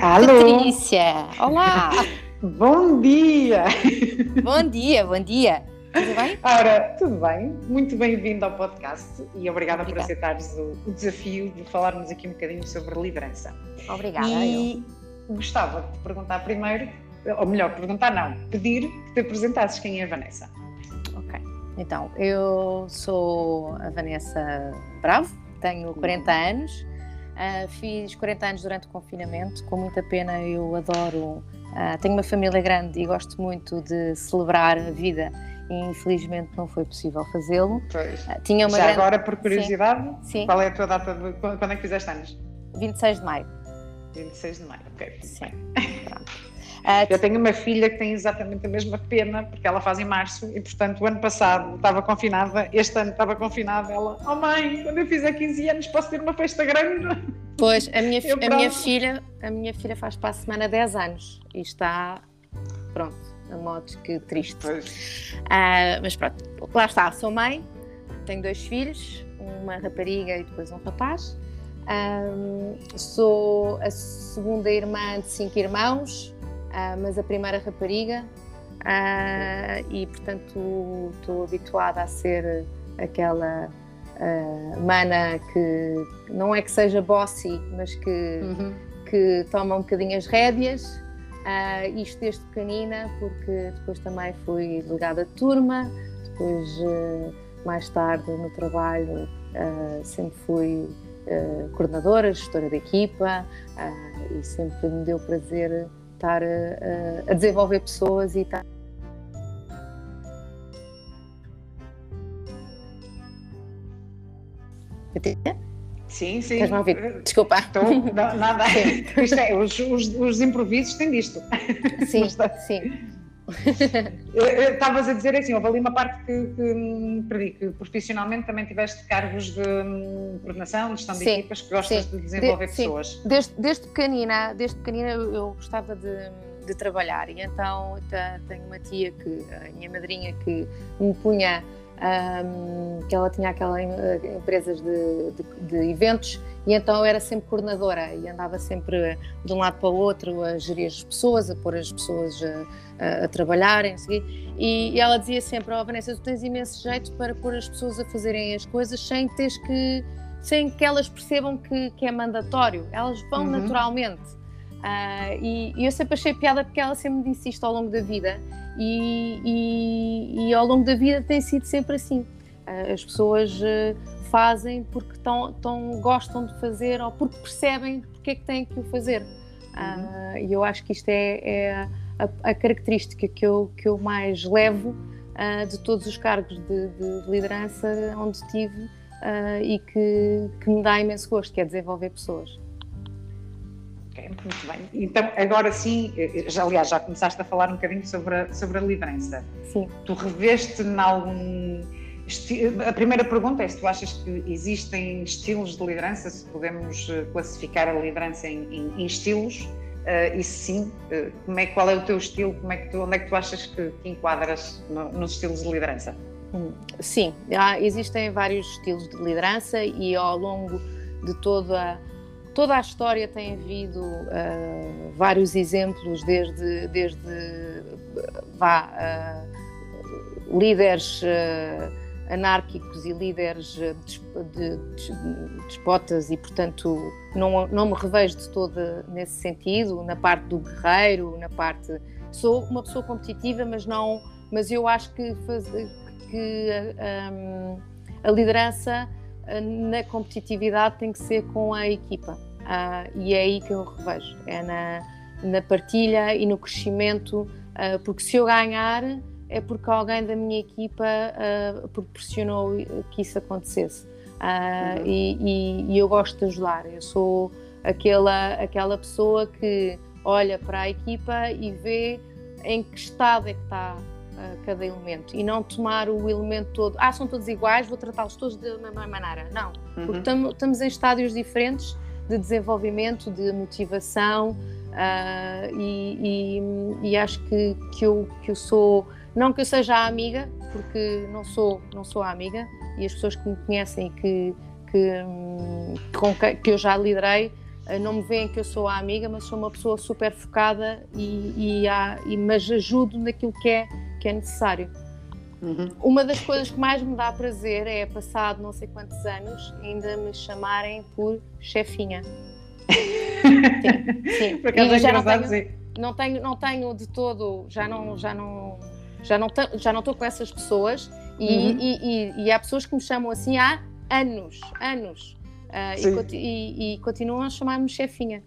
Alô? Patrícia! Olá! bom dia! Bom dia, bom dia! Tudo bem? Ora, tudo bem? Muito bem-vindo ao podcast e obrigada, Obrigada. por aceitares o, o desafio de falarmos aqui um bocadinho sobre liderança. Obrigada. e gostava de perguntar primeiro, ou melhor, perguntar não, pedir que te apresentasses quem é a Vanessa. eu. Ok. Então, eu sou a Vanessa Bravo, tenho 40 anos, ah, fiz 40 anos durante o confinamento, com muita pena eu adoro. ah, tenho uma família grande e gosto muito de celebrar a vida e infelizmente não foi possível fazê-lo. Pois. Ah, tinha uma Já grande... agora, por curiosidade, Sim, qual é a tua data de quando é que fizeste anos? 26 de maio. 26 de maio, ok. Sim. Ah, Eu tenho uma filha que tem exatamente a mesma pena, porque ela faz em março, e portanto o ano passado estava confinada, este ano estava confinada, ela, oh mãe, quando eu fizer 15 anos posso ter uma festa grande? Pois, a minha, Eu a minha filha, a minha filha faz para a semana 10 anos e está, pronto, a modos que triste. Pois, Ah, mas pronto, lá está, sou mãe, tenho dois filhos, uma rapariga e depois um rapaz. Ahm, sou a segunda irmã de cinco irmãos, ah, mas a primeira rapariga, ah, e portanto estou habituada a ser aquela ah, mana que não é que seja bossy, mas que Uhum. que toma um bocadinho as rédeas, isto desde pequenina, porque depois também fui delegada de turma, depois mais tarde no trabalho sempre fui coordenadora, gestora de equipa e sempre me deu prazer estar a, a- desenvolver pessoas e estar sim, sim. Estás-me a ouvir? Desculpa. Estou, não, nada. Isto é, os, os, os improvisos têm disto. Sim, Está- sim. Estavas a dizer assim, houve ali uma parte que, que perdi, que profissionalmente também tiveste cargos de hum, coordenação, de gestão de Sim, equipas, que gostas sim. de desenvolver De- pessoas. Desde, desde pequenina, desde pequenina eu, gostava de, de trabalhar e então tenho uma tia que, a minha madrinha, que me punha, ahm, que ela tinha aquelas empresas de, de- de eventos e então eu era sempre coordenadora e andava sempre de um lado para o outro a gerir as pessoas, a pôr as pessoas a, a- a trabalharem, o quê. e, e ela dizia sempre, oh Vanessa, tu tens imenso jeito para pôr as pessoas a fazerem as coisas sem teres que sem que elas percebam que, que é mandatório, elas vão Uhum. naturalmente. Ah, e, e eu sempre achei piada porque ela sempre me disse isto ao longo da vida e, e- e ao longo da vida tem sido sempre assim. Ah, as pessoas eh, fazem porque tão, tão gostam de fazer ou porque percebem porque é que têm que o fazer. Ah, E eu acho que isto é, é a, a característica que eu, que eu mais levo ah, de todos os cargos de, de liderança onde tive ah, e que, que me dá imenso gosto, que é desenvolver pessoas. Muito bem. Então, agora sim, eh, já, aliás, já começaste a falar um bocadinho sobre a, sobre a liderança. Sim. Tu reveste em algum. A primeira pergunta é se tu achas que existem estilos de liderança, se podemos eh, classificar a liderança em, em- em estilos, eh, e sim, eh, como é, qual é o teu estilo, como é que tu, onde é que tu achas que te enquadras no- nos estilos de liderança? Hum, Sim, há- existem vários estilos de liderança e ao longo de toda, toda a história tem havido ah, vários exemplos, desde, desde vá, líderes anárquicos e líderes de- despotas e, portanto, não, não me revejo de toda nesse sentido, na parte do guerreiro, na parte... Sou uma pessoa competitiva, mas não... Mas eu acho que, faz- que hum, a liderança uh, na competitividade tem que ser com a equipa. Ah, e é aí que eu revejo, é na, na partilha e no crescimento, ah, porque se eu ganhar é porque alguém da minha equipa ah, proporcionou que isso acontecesse. Ah, Uhum. e, e- e eu gosto de ajudar, eu sou aquela, aquela pessoa que olha para a equipa e vê em que estado é que está ah, cada elemento e não tomar o elemento todo, ah, são todos iguais, vou tratá-los todos da mesma maneira. Não, porque Uhum. tamo- estamos em estádios diferentes de desenvolvimento, de motivação ah, e, e- e acho que, que, eu, que eu sou, não que eu seja a amiga, porque não sou, não sou a amiga e as pessoas que me conhecem e que, que, hum, com que, que eu já liderei não me veem que eu sou a amiga, mas sou uma pessoa super focada e, e, há, e mas ajudo naquilo que é, que é necessário. Uhum. Uma das coisas que mais me dá prazer é, passado não sei quantos anos, ainda me chamarem por chefinha. sim, sim. Por acaso é já não tenho, não tenho, não tenho de todo, já não, já não, já não, já não estou com essas pessoas e, uhum. e, e, e, há pessoas que me chamam assim há anos, anos. Uh, e, continuam a chamar-me chefinha.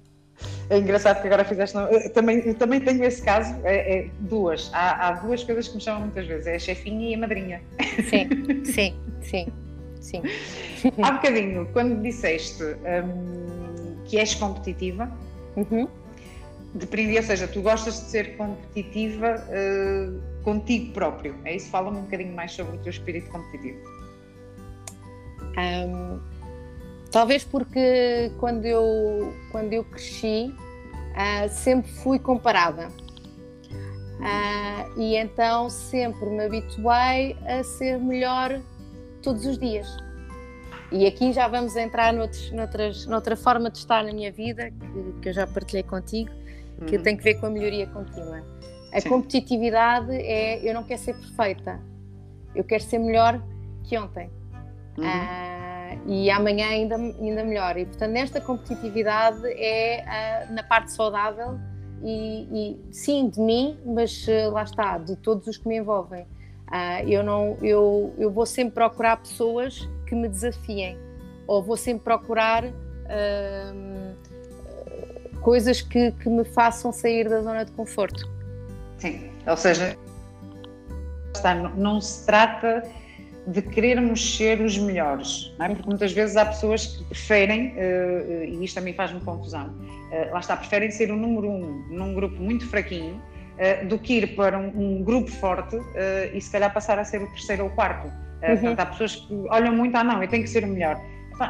É engraçado que agora fizeste. também, também tenho esse caso, é, é duas. Há, há, duas coisas que me chamam muitas vezes: é a chefinha e a madrinha. Sim, sim, sim. sim. Há bocadinho, quando disseste hum, que és competitiva, uhum. deprendi, ou seja, tu gostas de ser competitiva uh, contigo próprio. É isso? Fala-me um bocadinho mais sobre o teu espírito competitivo. Um, talvez porque quando eu, quando eu cresci uh, sempre fui comparada. Uh, e então sempre me habituei a ser melhor todos os dias. E aqui já vamos entrar noutros, noutras, noutra forma de estar na minha vida, que, que eu já partilhei contigo, que uhum. tem que ver com a melhoria contínua. A Sim. competitividade é eu não quero ser perfeita, eu quero ser melhor que ontem. Uhum. Uh, e amanhã ainda, ainda melhor. E portanto, nesta competitividade é uh, na parte saudável e, e, sim de mim, mas uh, lá está, de todos os que me envolvem. eu, não, eu, eu vou sempre procurar pessoas que me desafiem, ou vou sempre procurar coisas que, que me façam sair da zona de conforto. Sim, ou seja, está, não se trata de querermos ser os melhores, é? porque muitas vezes há pessoas que preferem, uh, e isto também faz-me confusão, uh, lá está, preferem ser o número um num grupo muito fraquinho uh, do que ir para um, um grupo forte e se calhar passar a ser o terceiro ou o quarto. Uhum. Portanto, há pessoas que olham muito, ah não, eu tenho que ser o melhor.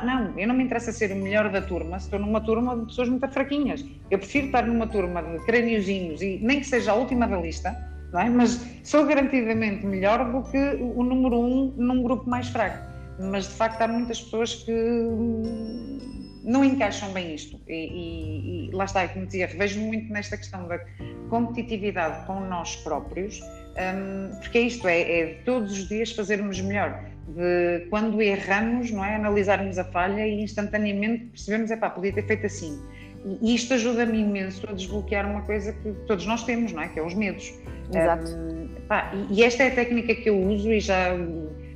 Não, eu não me interessa ser o melhor da turma se estou numa turma de pessoas muito fraquinhas. Eu prefiro estar numa turma de crâniozinhos e nem que seja a última da lista, não é? mas sou garantidamente melhor do que o número um num grupo mais fraco. Mas de facto há muitas pessoas que não encaixam bem isto. E, e, e lá está, como dizia, vejo muito nesta questão da competitividade com nós próprios, um, porque é isto, é, é todos os dias fazermos melhor de quando erramos, não é? Analisarmos a falha e instantaneamente percebemos, é pá, podia ter feito assim. E isto ajuda-me imenso a desbloquear uma coisa que todos nós temos, não é? Que é os medos. Exato. Um, pá, e esta é a técnica que eu uso e já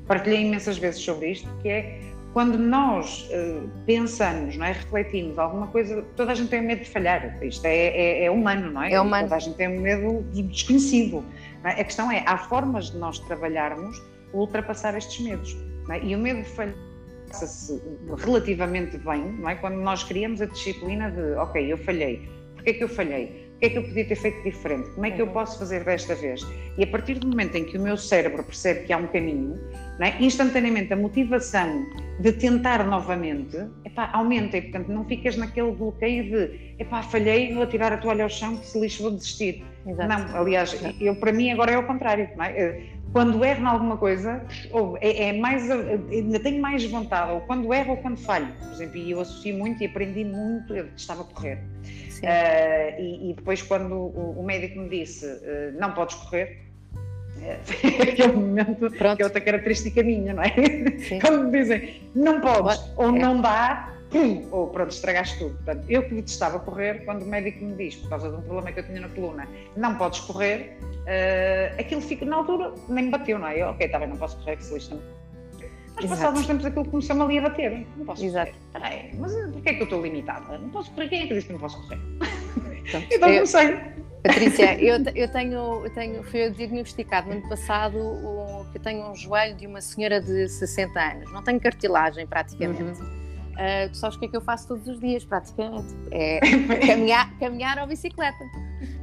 partilhei imensas vezes sobre isto, que é quando nós uh, pensamos, não é? refletimos alguma coisa, toda a gente tem medo de falhar. Isto é, é, é humano, não é? É humano. Toda a gente tem medo do desconhecido. É? A questão é, há formas de nós trabalharmos ultrapassar estes medos. É? E o medo de falhar passa-se relativamente bem, não é? Quando nós criamos a disciplina de, ok, eu falhei, porquê é que eu falhei? O que é que eu podia ter feito diferente? Como é que eu uhum. posso fazer desta vez? E a partir do momento em que o meu cérebro percebe que há um caminho, é? instantaneamente a motivação de tentar novamente epá, aumenta e, portanto, não ficas naquele bloqueio de epá, falhei, vou tirar a toalha ao chão, que se lixo, vou desistir. Exato. Não, aliás, eu, para mim agora é o contrário. É? Quando erro em alguma coisa, ou é, é, mais, ainda tenho mais vontade, ou quando erro ou quando falho. Por exemplo, e eu associo muito e aprendi muito, eu estava a correr. Uh, e, e, depois, quando o, o, médico me disse uh, não podes correr, uh, aquele momento Pronto. que é outra característica minha, não é? Sim. Quando me dizem não podes What? ou é. não dá, pum, ou pronto, estragaste tudo. Portanto, eu que detestava correr, quando o médico me diz, por causa de um problema que eu tinha na coluna, não podes correr, uh, aquilo fica, na altura, nem me bateu, não é? Eu, ok, está bem, não posso correr, que se lixa. Mas passados uns tempos aquilo começou-me ali a bater. Não posso Exato. correr. Peraí, mas porquê é que eu estou limitada? Não posso correr, quem é que disse que não posso correr? então eu, não sei. Patrícia, eu, eu, tenho, eu tenho, fui diagnosticado no ano passado o, que eu tenho um joelho de uma senhora de 60 anos. Não tenho cartilagem praticamente. Uhum. Uh, tu sabes o que é que eu faço todos os dias, praticamente? É caminhar, caminhar ou bicicleta.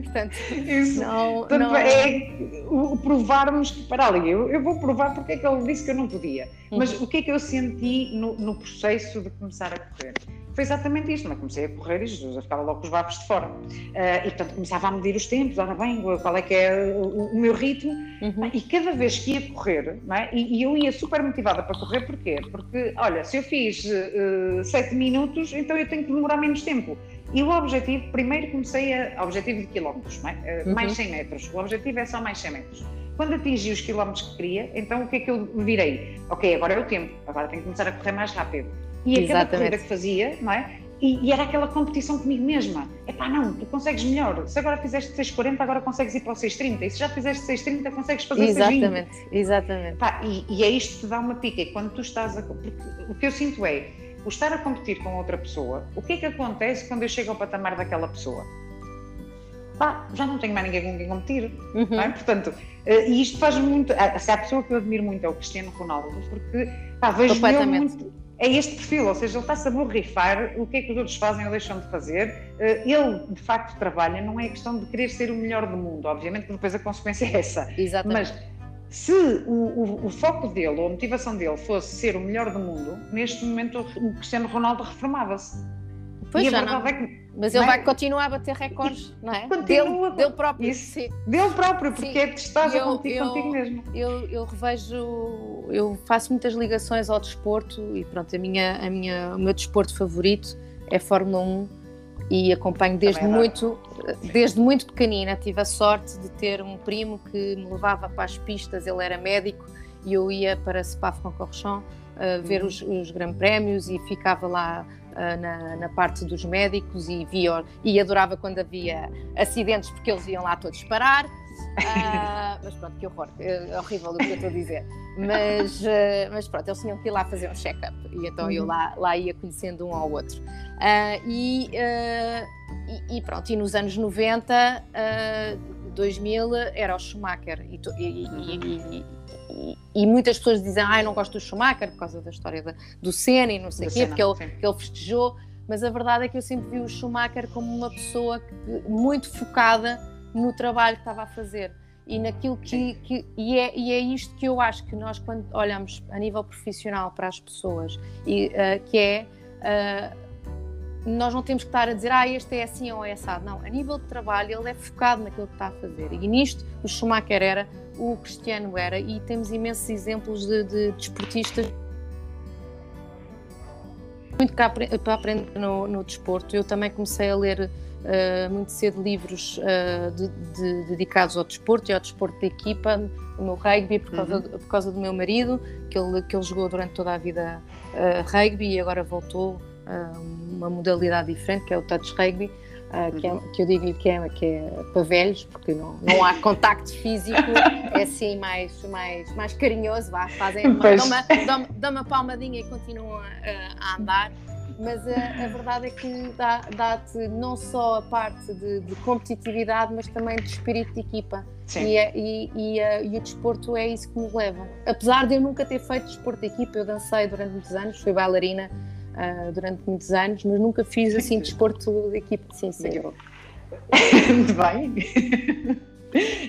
Portanto, Isso. Não, Portanto, não... é o, provarmos que, para ali, eu, eu, vou provar porque é que ele disse que eu não podia. Mas uhum. o que é que eu senti no, no processo de começar a correr? Foi exatamente isto, mas comecei a correr e Jesus, eu ficava logo com os babos de fora. Uh, e portanto começava a medir os tempos, ora bem, qual é que é o, o meu ritmo, uhum. e cada vez que ia correr, é? e, e, eu ia super motivada para correr, porquê? Porque, olha, se eu fiz uh, sete minutos, então eu tenho que demorar menos tempo. E o objetivo, primeiro comecei a, objetivo de quilómetros, é? uh, uhum. mais 100 metros, o objetivo é só mais 100 metros. Quando atingi os quilómetros que queria, então o que é que eu virei? Ok, agora é o tempo, agora tenho que começar a correr mais rápido e a cada corrida que fazia, não é? E, e, era aquela competição comigo mesma. É pá, não, tu consegues melhor. Se agora fizeste 6,40, agora consegues ir para o 6,30. E se já fizeste 6,30, consegues fazer Exatamente, 6,20. exatamente. Pá, e, e é isto que te dá uma pica. E quando tu estás a. Porque o que eu sinto é, o estar a competir com outra pessoa, o que é que acontece quando eu chego ao patamar daquela pessoa? Pá, já não tenho mais ninguém com quem competir. Uhum. É? Portanto, eh, e isto faz muito. Se há a pessoa que eu admiro muito é o Cristiano Ronaldo, porque pá, vejo muito é este perfil, ou seja, ele está-se a borrifar o que é que os outros fazem ou deixam de fazer. Eh, ele, de facto, trabalha, não é questão de querer ser o melhor do mundo, obviamente que depois a consequência é essa. Exatamente. Mas se o, o, o, foco dele ou a motivação dele fosse ser o melhor do mundo, neste momento o Cristiano Ronaldo reformava-se. Pois e já não. É que, Mas ele é? vai continuar a bater recordes, não é? Continua. Dele, dele próprio. Isso. Sim. Dele próprio, porque sim. é testado contigo, contigo mesmo. Eu, eu revejo, eu faço muitas ligações ao desporto e pronto, a minha, a minha, o meu desporto favorito é Fórmula 1 e acompanho desde é muito, desde muito pequenina. Tive a sorte de ter um primo que me levava para as pistas, ele era médico e eu ia para Spa-Francorchamps uh, ver uhum. os, os Grandes Prémios e ficava lá uh, na, na, parte dos médicos e, via, e adorava quando havia acidentes porque eles iam lá todos parar. Uh, mas pronto, que horror, é horrível o que eu estou a dizer. Mas, uh, mas pronto, eles tinham que ir lá fazer um check-up e então eu uhum. lá, lá ia conhecendo um ao outro. E, e, e, pronto, e nos anos 90, 2000 era o Schumacher e, e, e, muitas pessoas dizem, ah, eu não gosto do Schumacher por causa da história da, do Senna e não sei o quê, porque ele, que ele festejou, mas a verdade é que eu sempre vi o Schumacher como uma pessoa que, muito focada no trabalho que estava a fazer e naquilo que, que e, é, e é isto que eu acho que nós quando olhamos a nível profissional para as pessoas e uh, que é uh, nós não temos que estar a dizer, ah, este é assim ou é assado. Não, a nível de trabalho ele é focado naquilo que está a fazer. E nisto o Schumacher era, o Cristiano era, e temos imensos exemplos de, de desportistas muito para aprender no, no, desporto. Eu também comecei a ler uh, muito cedo livros uh, de, de, dedicados ao desporto e ao desporto de equipa, o meu rugby, por causa, uhum. por causa do meu marido, que ele, que ele jogou durante toda a vida uh, rugby e agora voltou uma modalidade diferente, que é o touch rugby, uh, que, é, que, eu digo-lhe que é, que é para velhos, porque não, não há contacto físico, é assim mais, mais, mais carinhoso, vá, fazem uma, dão, uma, dão, dão uma palmadinha e continuam a, a andar. Mas a, a, verdade é que dá-te dá não só a parte de, de, competitividade, mas também de espírito de equipa. Sim. E, é, e, e, e, o desporto é isso que nos leva. Apesar de eu nunca ter feito desporto de equipa, eu dancei durante muitos anos, fui bailarina uh, durante muitos anos, mas nunca fiz assim desporto de equipe. Sim, sim. Muito bem.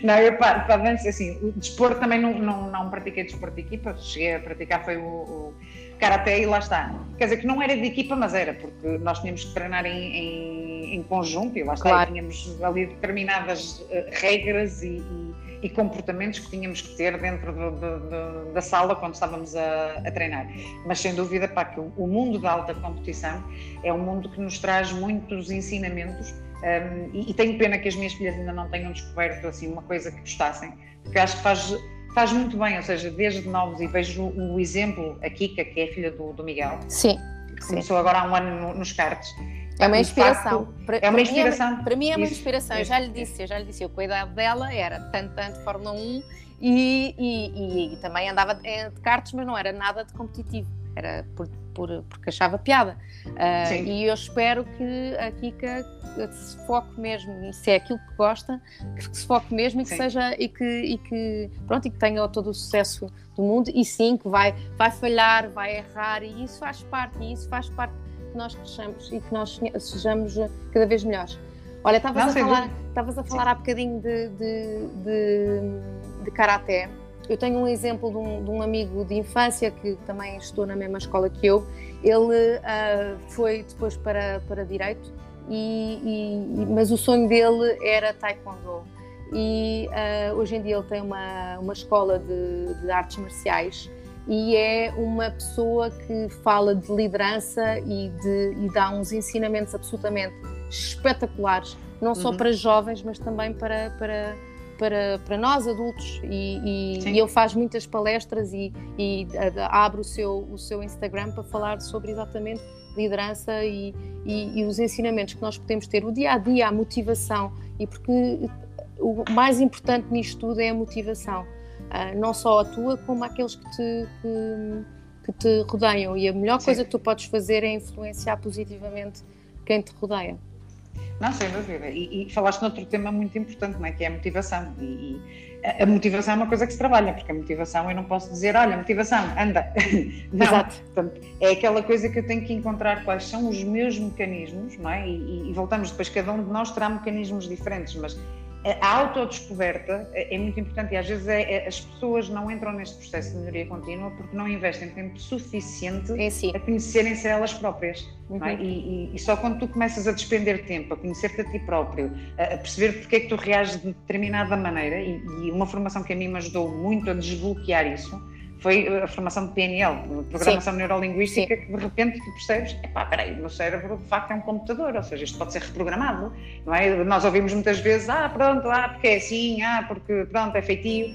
Não, eu para, para dança, assim, o desporto também não, não, não pratiquei desporto de equipa, cheguei a praticar foi o, o karaté e lá está. Quer dizer que não era de equipa, mas era, porque nós tínhamos que treinar em, em, em conjunto e lá está, claro. e tínhamos ali determinadas uh, regras e, e e comportamentos que tínhamos que ter dentro do, do, do, da sala quando estávamos a, a, treinar. Mas sem dúvida pá, que o, o, mundo da alta competição é um mundo que nos traz muitos ensinamentos um, e, e, tenho pena que as minhas filhas ainda não tenham descoberto assim uma coisa que gostassem, porque acho que faz, faz muito bem, ou seja, desde novos e vejo o, exemplo, a Kika, que é a filha do, Miguel, sim, que começou agora há um ano no, nos karts, é uma inspiração. Facto, é uma inspiração. Para mim é, é uma inspiração. Eu já lhe disse, eu já lhe disse, eu cuidava dela, era tanto, tanto Fórmula 1 e, e, e, e também andava de, de karts, mas não era nada de competitivo. Era por, por, porque achava piada. Uh, e eu espero que a Kika se foque mesmo, se é aquilo que gosta, que se foque mesmo e que sim. seja e que, e que pronto e que tenha todo o sucesso do mundo e sim que vai vai falhar, vai errar e isso faz parte e isso faz parte que nós cresçamos e que nós sejamos cada vez melhores. Olha, estavas a, falar, a falar há bocadinho de, de, de, de karaté eu tenho um exemplo de um, de um, amigo de infância que também estudou na mesma escola que eu. Ele uh, foi depois para, para Direito, e, e, mas o sonho dele era Taekwondo. E uh, hoje em dia ele tem uma, uma escola de, de artes marciais e é uma pessoa que fala de liderança e, de, e dá uns ensinamentos absolutamente espetaculares, não só uhum. para jovens, mas também para, para, para, para nós adultos. E, e, e ele faz muitas palestras e, e abre o seu, o seu Instagram para falar sobre exatamente liderança e, e, e, os ensinamentos que nós podemos ter, o dia a dia, a motivação, e porque o mais importante nisto tudo é a motivação, uh, não só a tua, como aqueles que te, que, que te rodeiam. E a melhor Sim. coisa que tu podes fazer é influenciar positivamente quem te rodeia. Não, sem dúvida. E, e falaste noutro tema muito importante, não é? que é a motivação. E, e, a motivação é uma coisa que se trabalha, porque a motivação eu não posso dizer, olha, motivação, anda. não, Exato. Portanto, é aquela coisa que eu tenho que encontrar quais são os meus mecanismos, não é? E, e voltamos depois, cada um de nós terá mecanismos diferentes, mas a autodescoberta é, é muito importante e às vezes é, é, as pessoas não entram neste processo de melhoria contínua porque não investem tempo suficiente si. a conhecerem-se elas próprias. É? Uhum. É? E, e, e, só quando tu começas a despender tempo, a conhecer-te a ti próprio, a, a, perceber porque é que tu reages de determinada maneira, e, e uma formação que a mim me ajudou muito a desbloquear isso, foi a formação de PNL, Programação Sim. Neurolinguística, Sim. que de repente tu percebes, epá, peraí, o meu cérebro de facto é um computador, ou seja, isto pode ser reprogramado, não é? Nós ouvimos muitas vezes, ah, pronto, ah, porque é assim, ah, porque pronto, é feitio.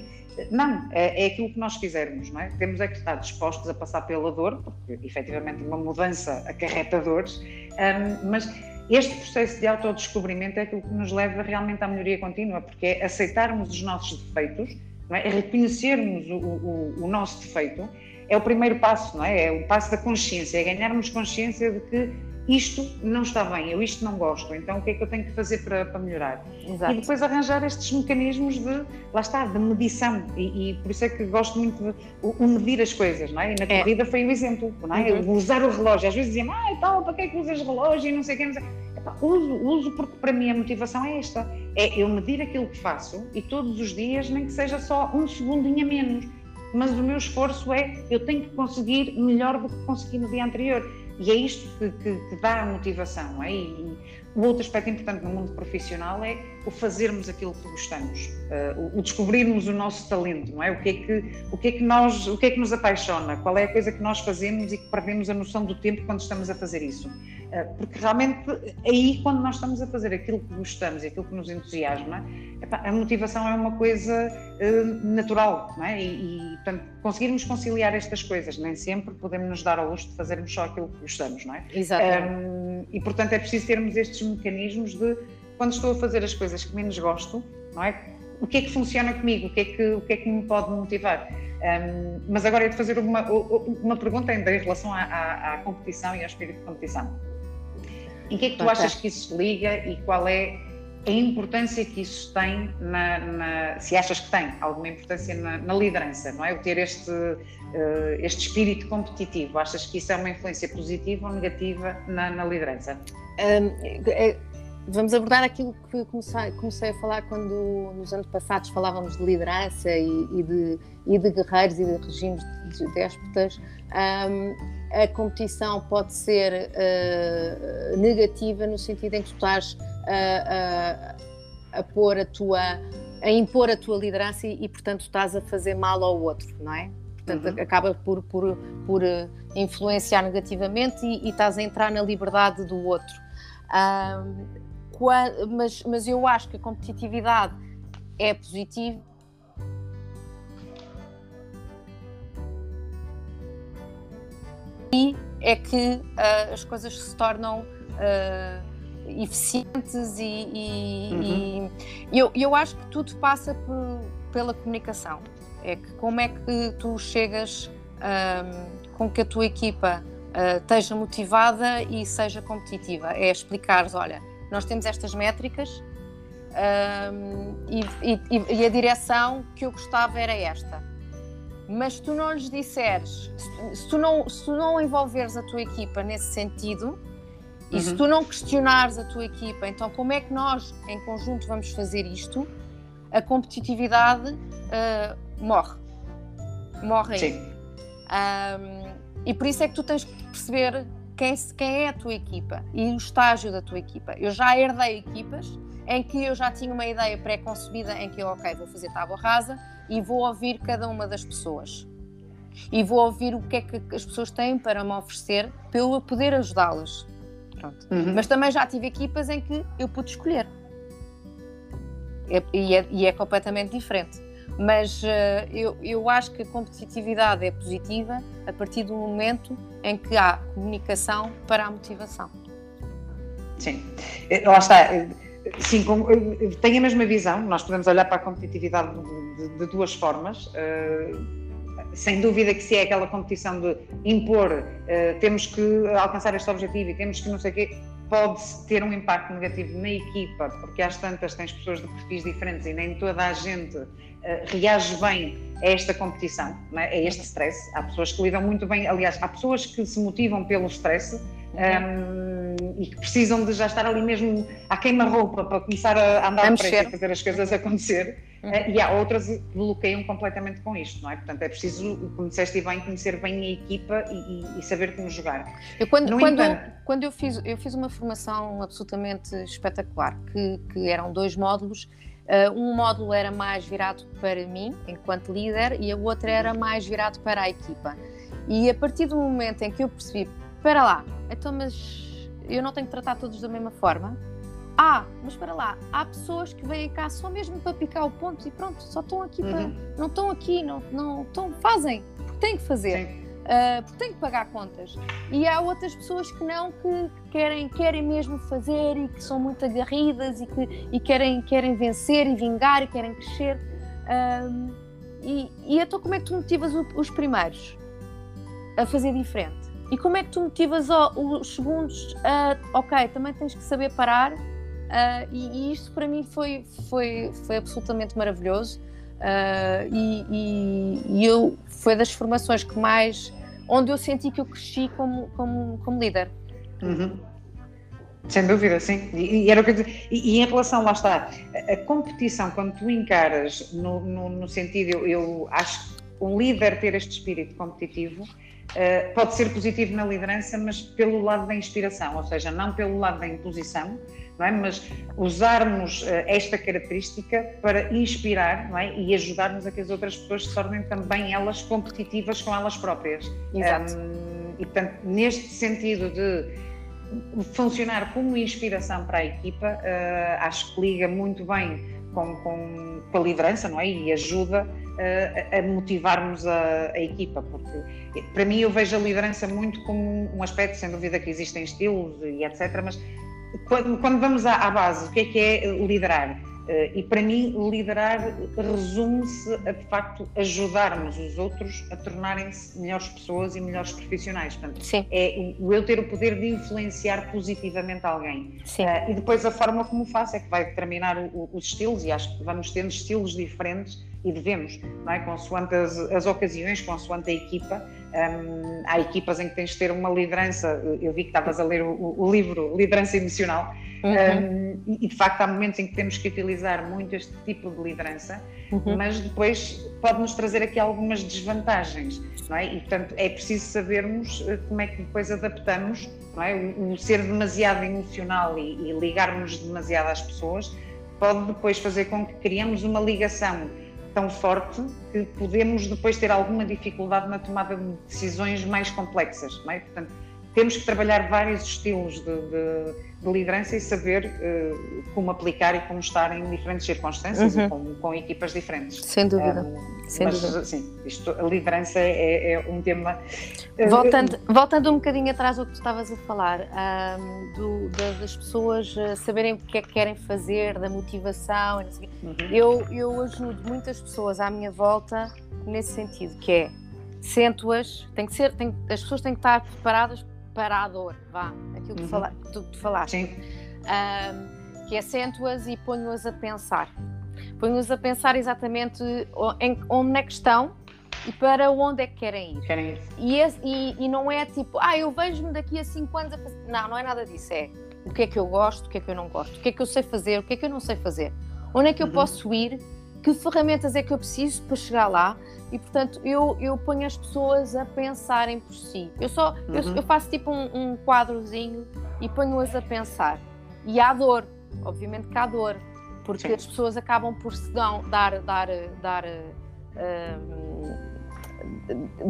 Não, é, é aquilo que nós quisermos, não é? Temos é que estar dispostos a passar pela dor, porque efetivamente uma mudança acarreta dores, um, mas este processo de autodescobrimento é aquilo que nos leva realmente à melhoria contínua, porque é aceitarmos os nossos defeitos, é? é? reconhecermos o, o, o, nosso defeito, é o primeiro passo, não é? É o passo da consciência, é ganharmos consciência de que isto não está bem, eu isto não gosto, então o que é que eu tenho que fazer para, para melhorar? Exato. E depois arranjar estes mecanismos de, lá está, de medição, e, e por isso é que gosto muito de o, o medir as coisas, não é? E na é. corrida foi o exemplo, não é? Uhum. Usar o relógio, às vezes diziam, ah, tal, para que é que usas relógio e não sei o que, não sei. Uso, uso porque para mim a motivação é esta, é eu medir aquilo que faço e todos os dias, nem que seja só um segundinho a menos, mas o meu esforço é, eu tenho que conseguir melhor do que consegui no dia anterior e é isto que, que, que dá a motivação. É? E, o outro aspecto importante no mundo profissional é o fazermos aquilo que gostamos, uh, o, descobrirmos o nosso talento, não é? O que é que o que é que nós, o que é que nos apaixona? Qual é a coisa que nós fazemos e que perdemos a noção do tempo quando estamos a fazer isso? Uh, porque realmente aí quando nós estamos a fazer aquilo que gostamos e aquilo que nos entusiasma, epá, a motivação é uma coisa uh, natural, não é? E, e portanto conseguirmos conciliar estas coisas, nem sempre podemos nos dar ao luxo de fazermos só aquilo que gostamos, não é? Exatamente. Um, e portanto é preciso termos estes mecanismos de quando estou a fazer as coisas que menos gosto, não é? O que é que funciona comigo? O que é que, o que, é que me pode motivar? Um, mas agora é de fazer uma, uma pergunta ainda em relação à, à, à, competição e ao espírito de competição. Em que é que tu okay. achas que isso se liga e qual é a importância que isso tem na, na, se achas que tem alguma importância na, na liderança, não é? O ter este, uh, este espírito competitivo, achas que isso é uma influência positiva ou negativa na, liderança? Um, é, vamos abordar aquilo que comecei, comecei, a falar quando nos anos passados falávamos de liderança e, e, de, e de, guerreiros e de regimes de, de déspotas. Um, a competição pode ser uh, negativa no sentido em que tu estás a, a, a pôr a tua a impor a tua liderança e, e, portanto estás a fazer mal ao outro, não é? Portanto, uhum. acaba por, por, por eh, influenciar negativamente e, e, estás a entrar na liberdade do outro. Um, mas, mas eu acho que a competitividade é positiva. E é que uh, as coisas se tornam uh, eficientes e, e, uhum. e, eu, eu acho que tudo passa por, pela comunicação. É que como é que tu chegas um, com que a tua equipa uh, esteja motivada e seja competitiva? É explicares, olha, nós temos estas métricas um, e, e, a direção que eu gostava era esta. Mas se tu não lhes disseres, se tu não, se tu não envolveres a tua equipa nesse sentido, e uhum. se tu não questionares a tua equipa, então como é que nós, em conjunto, vamos fazer isto? A competitividade uh, morre. morre aí. Um, e por isso é que tu tens que perceber quem, quem é a tua equipa e o estágio da tua equipa. Eu já herdei equipas em que eu já tinha uma ideia pré-concebida em que eu, ok, vou fazer tábua rasa e vou ouvir cada uma das pessoas. E vou ouvir o que é que as pessoas têm para me oferecer para eu poder ajudá-las. Uhum. Mas também já tive equipas em que eu pude escolher. E é, e é completamente diferente. Mas uh, eu, eu acho que a competitividade é positiva a partir do momento em que há comunicação para a motivação. Sim, eh, lá está. Eh, sim, tenho a mesma visão. Nós podemos olhar para a competitividade de, de, de duas formas. Uh, sem dúvida que se é aquela competição de impor, uh, temos que alcançar este objetivo e temos que não sei o quê, pode ter um impacto negativo na equipa, porque às tantas tens pessoas de perfis diferentes e nem toda a gente uh, reage bem a esta competição, é? a este stress. Há pessoas que lidam muito bem, aliás, há pessoas que se motivam pelo stress um, ehm, e que precisam de já estar ali mesmo à queima-roupa para começar a andar para e fazer as coisas acontecer. Uh, e há outras que bloqueiam completamente com isto, não é? Portanto, é preciso, como disseste bem, conhecer bem a equipa e, e, e saber como jogar. Eu, quando, quando, entanto... quando eu, fiz, eu fiz uma formação absolutamente espetacular, que, que eram dois módulos. Uh, um módulo era mais virado para mim, enquanto líder, e o outro era mais virado para a equipa. E a partir do momento em que eu percebi, espera lá, então, mas eu não tenho que tratar todos da mesma forma, ah, mas para lá, há pessoas que vêm cá só mesmo para picar o ponto e pronto, só estão aqui uhum. para. Não estão aqui, não, não estão, fazem, porque têm que fazer. Uh, porque têm que pagar contas. E há outras pessoas que não, que querem, querem mesmo fazer e que são muito agarridas e que e querem, querem vencer e vingar e querem crescer. Uh, e, e então, como é que tu motivas os primeiros a fazer diferente? E como é que tu motivas os segundos a, ok, também tens que saber parar Uh, e, e, isto para mim foi, foi, foi absolutamente maravilhoso. Uh, e, e, e, eu foi das formações que mais onde eu senti que eu cresci como, como, como líder. Uhum. Sem dúvida, sim. E, era o que e, em relação, lá está, a, competição, quando tu encaras no, no, no sentido, eu, eu, acho que um líder ter este espírito competitivo uh, pode ser positivo na liderança, mas pelo lado da inspiração, ou seja, não pelo lado da imposição, é? mas usarmos uh, esta característica para inspirar é? e ajudarmos a que as outras pessoas se tornem também elas competitivas com elas próprias. Exato. Um, e portanto, neste sentido de funcionar como inspiração para a equipa, uh, acho que liga muito bem com, com, com, a liderança não é? e ajuda uh, a motivarmos a, a, equipa, porque para mim eu vejo a liderança muito como um aspecto, sem dúvida que existem estilos e etc., mas quando, quando vamos à, à, base, o que é que é liderar? Uh, e para mim, liderar resume-se a de facto ajudarmos os outros a tornarem-se melhores pessoas e melhores profissionais. Portanto, Sim. é o eu ter o poder de influenciar positivamente alguém. Uh, e depois a forma como faço é que vai determinar o, o, os estilos, e acho que vamos tendo estilos diferentes e devemos, não é? consoante as, as ocasiões, consoante a equipa. Um, há equipas em que tens de ter uma liderança. Eu vi que estavas a ler o, o livro Liderança Emocional, uhum. um, e, de facto há momentos em que temos que utilizar muito este tipo de liderança, uhum. mas depois pode-nos trazer aqui algumas desvantagens, não é? E portanto é preciso sabermos eh, como é que depois adaptamos, não é? O, o ser demasiado emocional e, e ligarmos demasiado às pessoas pode depois fazer com que criemos uma ligação tão forte que podemos depois ter alguma dificuldade na tomada de decisões mais complexas. É? Portanto, temos que trabalhar vários estilos de, de, de liderança e saber uh, como aplicar e como estar em diferentes circunstâncias uhum. e com, com, equipas diferentes. Sem dúvida. Um, Sem mas, dúvida. Sim, isto, a liderança é, é um tema. Uh, voltando, voltando um bocadinho atrás do que tu estavas a falar, um, do, das pessoas uh, saberem o que é que querem fazer, da motivação, uhum. eu, eu ajudo muitas pessoas à minha volta nesse sentido, que é sento-as, tem que ser, tem, as pessoas têm que estar preparadas para a dor, vá, aquilo que, uhum. fala, tu, tu falaste. Sim. Um, que assento-as e ponho-as a pensar. Ponho-as a pensar exatamente onde é que estão e para onde é que querem ir. Querem ir. E, e, e não é tipo, ah, eu vejo-me daqui a 5 anos a fazer. Não, não é nada disso. É o que é que eu gosto, o que é que eu não gosto, o que é que eu sei fazer, o que é que eu não sei fazer, onde é que eu uhum. posso ir que ferramentas é que eu preciso para chegar lá e portanto eu, eu ponho as pessoas a pensarem por si. Eu só uhum. eu, eu, faço tipo um, um quadrozinho e ponho-as a pensar. E há dor, obviamente que há dor, porque Sim. as pessoas acabam por se dar, dar, dar uh,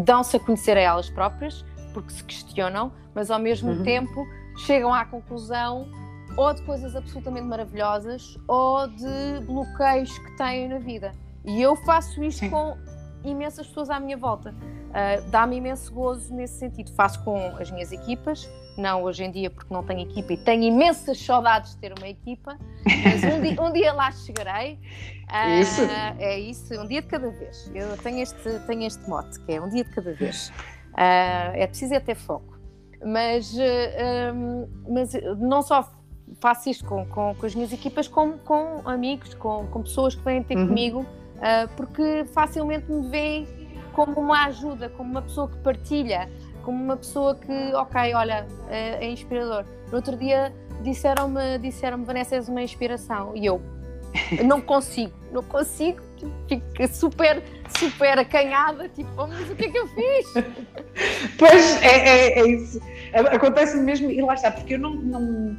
dão-se a conhecer a elas próprias, porque se questionam, mas ao mesmo uhum. tempo chegam à conclusão ou de coisas absolutamente maravilhosas ou de bloqueios que têm na vida. E eu faço isto Sim. com imensas pessoas à minha volta. Uh, Dá-me imenso gozo nesse sentido. Faço com as minhas equipas, não hoje em dia porque não tenho equipa e tenho imensas saudades de ter uma equipa, mas um dia, um dia lá chegarei. Uh, isso. É isso, um dia de cada vez. Eu tenho este, tenho este mote, que é um dia de cada vez. Uh, é preciso é ter foco. Mas, um, mas não só faço isto com, com, com, as minhas equipas, como com amigos, com, com pessoas que vêm ter uhum. comigo uh, porque facilmente me veem como uma ajuda, como uma pessoa que partilha, como uma pessoa que, ok, olha, é, é inspirador. No outro dia disseram-me, disseram-me, Vanessa, és uma inspiração. E eu, não consigo, não consigo, fico super, super acanhada, tipo, oh, mas o que é que eu fiz? Pois, é, é, é isso. Acontece mesmo, e lá está, porque eu não, não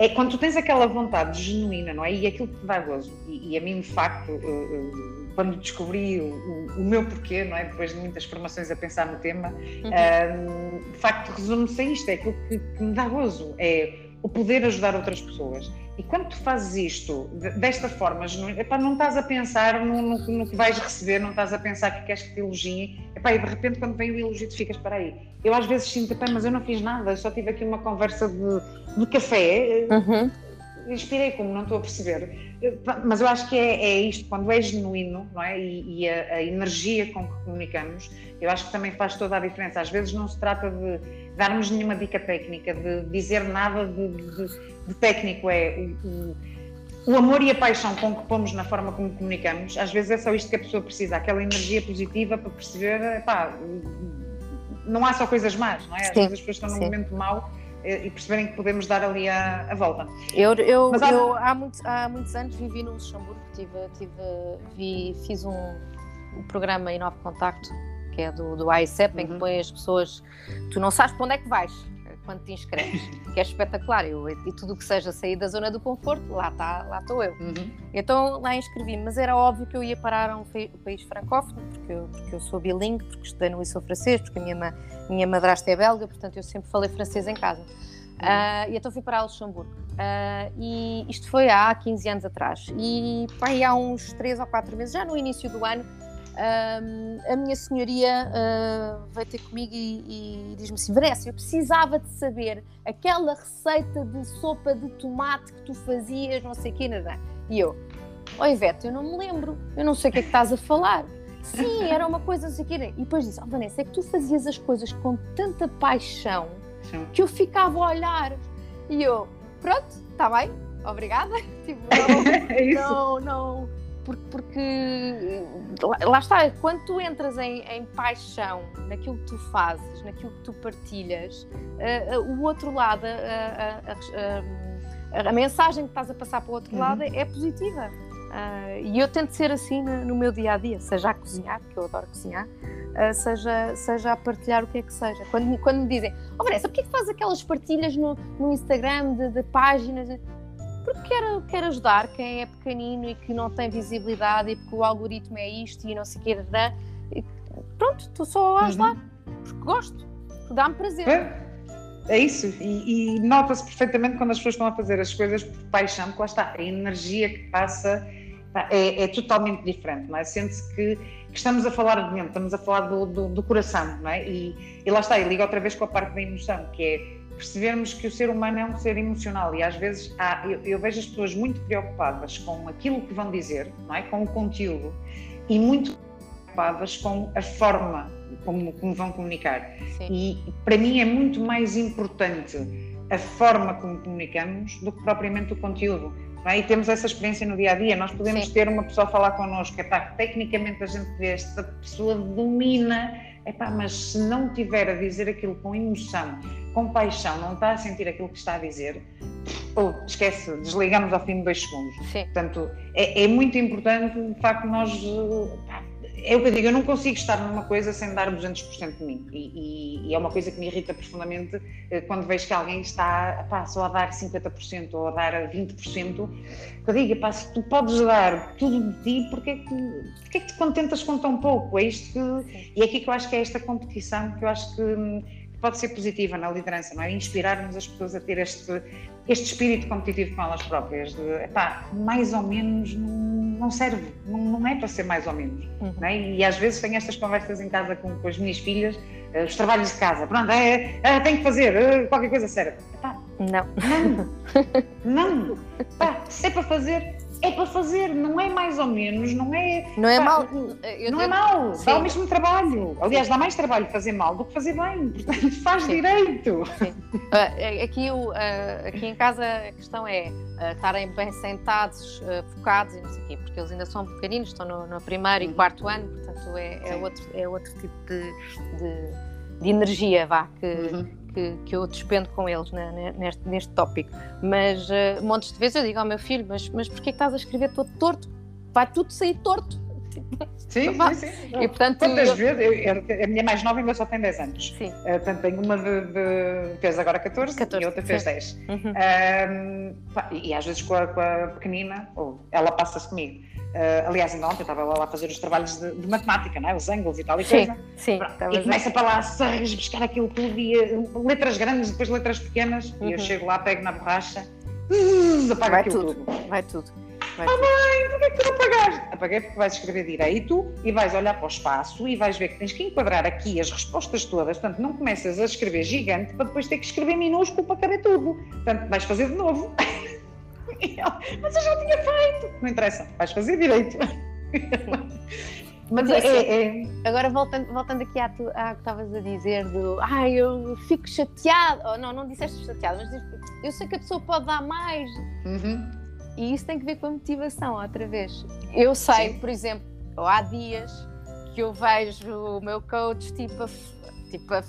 é quando tu tens aquela vontade genuína, não é? E aquilo que te dá gozo. E, e a mim, de facto, uh, quando descobri o, o, meu porquê, não é? Depois de muitas formações a pensar no tema, uhum. uh, de facto, resume-se a isto: é aquilo que, que me dá gozo. É o poder ajudar outras pessoas. E quando tu fazes isto desta forma, epá, não estás a pensar no, no, no, que vais receber, não estás a pensar que queres que te elogiem, epá, e de repente quando vem o elogio tu ficas, para aí. Eu às vezes sinto, epá, mas eu não fiz nada, só tive aqui uma conversa de, de café, uhum. Inspirei como, não estou a perceber. Mas eu acho que é, é isto, quando é genuíno, não é? E, e a, a, energia com que comunicamos, eu acho que também faz toda a diferença. Às vezes não se trata de darmos nenhuma dica técnica, de dizer nada de, de, de técnico, é o, o, amor e a paixão com que pomos na forma como comunicamos. Às vezes é só isto que a pessoa precisa, aquela energia positiva para perceber, pá, não há só coisas más, não é? Às sim, vezes as pessoas estão num momento mau e perceberem que podemos dar ali a, a volta. Eu, eu, há... eu há, muitos, há muitos anos vivi no Luxemburgo, tive, tive, vi, fiz um, um programa em Novo Contacto, que é do, do AICEP, uhum. em que uhum. põe as pessoas, tu não sabes para onde é que vais quando te inscreves, que é espetacular. Eu, e tudo o que seja sair da zona do conforto, lá está, lá estou eu. Uhum. Então lá inscrevi-me, mas era óbvio que eu ia parar a um país francófono, porque eu, porque eu sou bilingue, porque estudei no Liceu Francês, porque a minha, minha madrasta é belga, portanto eu sempre falei francês em casa. Uh, e então fui para Luxemburgo. Uh, e isto foi há 15 anos atrás. E pá, há uns 3 ou 4 meses, já no início do ano, a minha senhoria uh, veio ter comigo e, e diz-me assim: Vanessa, eu precisava de saber aquela receita de sopa de tomate que tu fazias, não sei o quê, nada. E eu, oi Ivete, eu não me lembro, eu não sei o que é que estás a falar. Sim, era uma coisa não sei o quê. E depois disse: oh, Vanessa, é que tu fazias as coisas com tanta paixão que eu ficava a olhar. E eu, pronto, está bem, obrigada. Tipo, não, é não, não porque, porque lá está, quando tu entras em, em, paixão naquilo que tu fazes, naquilo que tu partilhas, uh, uh, o outro lado, uh, a mensagem que estás a passar para o outro uhum. lado é, é positiva. e eu tento ser assim no, no, meu dia a dia, seja a cozinhar, que eu adoro cozinhar, seja, seja a partilhar o que é que seja. Quando, quando me dizem, oh Vanessa, porquê que fazes aquelas partilhas no, no Instagram de, de páginas? Porque quero, quero ajudar quem é pequenino e que não tem visibilidade e porque o algoritmo é isto e não sei o que. Pronto, estou só a ajudar, uhum. porque gosto, dá-me prazer. É, é isso, e, e nota-se perfeitamente quando as pessoas estão a fazer as coisas por paixão, que lá está, a energia que passa é, é totalmente diferente, não é? Sente-se que, que, estamos a falar de dentro, estamos a falar do, do, do coração, não é? E, e lá está, e liga outra vez com a parte da emoção, que é percebermos que o ser humano é um ser emocional e às vezes há, eu, eu, vejo as pessoas muito preocupadas com aquilo que vão dizer, não é? com o conteúdo, e muito preocupadas com a forma como, como vão comunicar. Sim. E para mim é muito mais importante a forma como comunicamos do que propriamente o conteúdo. É? E temos essa experiência no dia a dia. Nós podemos Sim. ter uma pessoa a falar connosco, que tecnicamente a gente vê, esta pessoa domina Epá, mas se não tiver a dizer aquilo com emoção, com paixão, não está a sentir aquilo que está a dizer, ou esquece, desligamos ao fim de dois segundos. Sim. Portanto, é, é muito importante o facto de nós pá, é o que eu digo, eu não consigo estar numa coisa sem dar 200% de mim. E, e, e, é uma coisa que me irrita profundamente eh, quando vejo que alguém está pá, só a dar 50% ou a dar 20%. Eu digo, pá, se tu podes dar tudo de ti, porquê que, porquê que te contentas com tão pouco? É isto que, e é aqui que eu acho que é esta competição que eu acho que pode ser positiva na liderança, não é? Inspirar-nos as pessoas a ter este, este espírito competitivo com elas próprias, de, epá, mais ou menos não, serve, não, não, é para ser mais ou menos, uhum. não é? E às vezes tenho estas conversas em casa com, com as minhas filhas, uh, os trabalhos de casa, pronto, é, é, tem que fazer, uh, qualquer coisa serve. Epá, não. Não, não, se é para fazer, é para fazer, não é mais ou menos, não é. Não é mal. Eu não é mal, Sim. dá o mesmo trabalho. Aliás, dá mais trabalho fazer mal do que fazer bem, portanto, faz Sim. direito. Sim. Uh, aqui, uh, aqui em casa a questão é uh, estarem bem sentados, focados e não sei o quê, porque eles ainda são pequeninos, estão no, no primeiro uhum. e quarto ano, portanto, é, é, outro, é outro tipo de, de, de energia, vá, que. Uhum que, que eu despendo com eles né, neste, neste tópico. Mas uh, montes de vezes eu digo ao meu filho: Mas, mas porquê que estás a escrever todo torto? Vai tudo sair torto. Sim, sim, sim. E, portanto, Quantas eu... vezes? Eu, a minha mais nova ainda só tem 10 anos. Sim. Uh, portanto, tenho uma de, de, fez agora 14, 14 e outra fez sim. 10. Uhum. Uh, e às vezes com a, com a pequenina, ou ela passa-se comigo. Uh, aliás, ainda ontem estava lá a fazer os trabalhos de, de matemática, não é? os ângulos e tal e sim, coisa. Sim, e começa para lá a buscar aquilo tudo e letras grandes, depois letras pequenas, uhum. e eu uhum. chego lá, pego na borracha, uh, apago vai aquilo tudo. tudo. Vai tudo. Vai ah, mãe, porquê é que tu não apagaste? Apaguei porque vais escrever direito e vais olhar para o espaço e vais ver que tens que enquadrar aqui as respostas todas. Portanto, não começas a escrever gigante para depois ter que escrever minúsculo para caber tudo. Portanto, vais fazer de novo. mas eu já tinha feito. Não interessa, vais fazer direito. Mas é, é, é, Agora voltando, voltando aqui à, tu, à que estavas a dizer do ai, ah, eu fico chateado, oh, não, não disseste chateado, mas eu sei que a pessoa pode dar mais. Uhum. E isso tem que ver com a motivação, outra vez. Eu sei, Sim. por exemplo, há dias que eu vejo o meu coach tipo a, tipo a,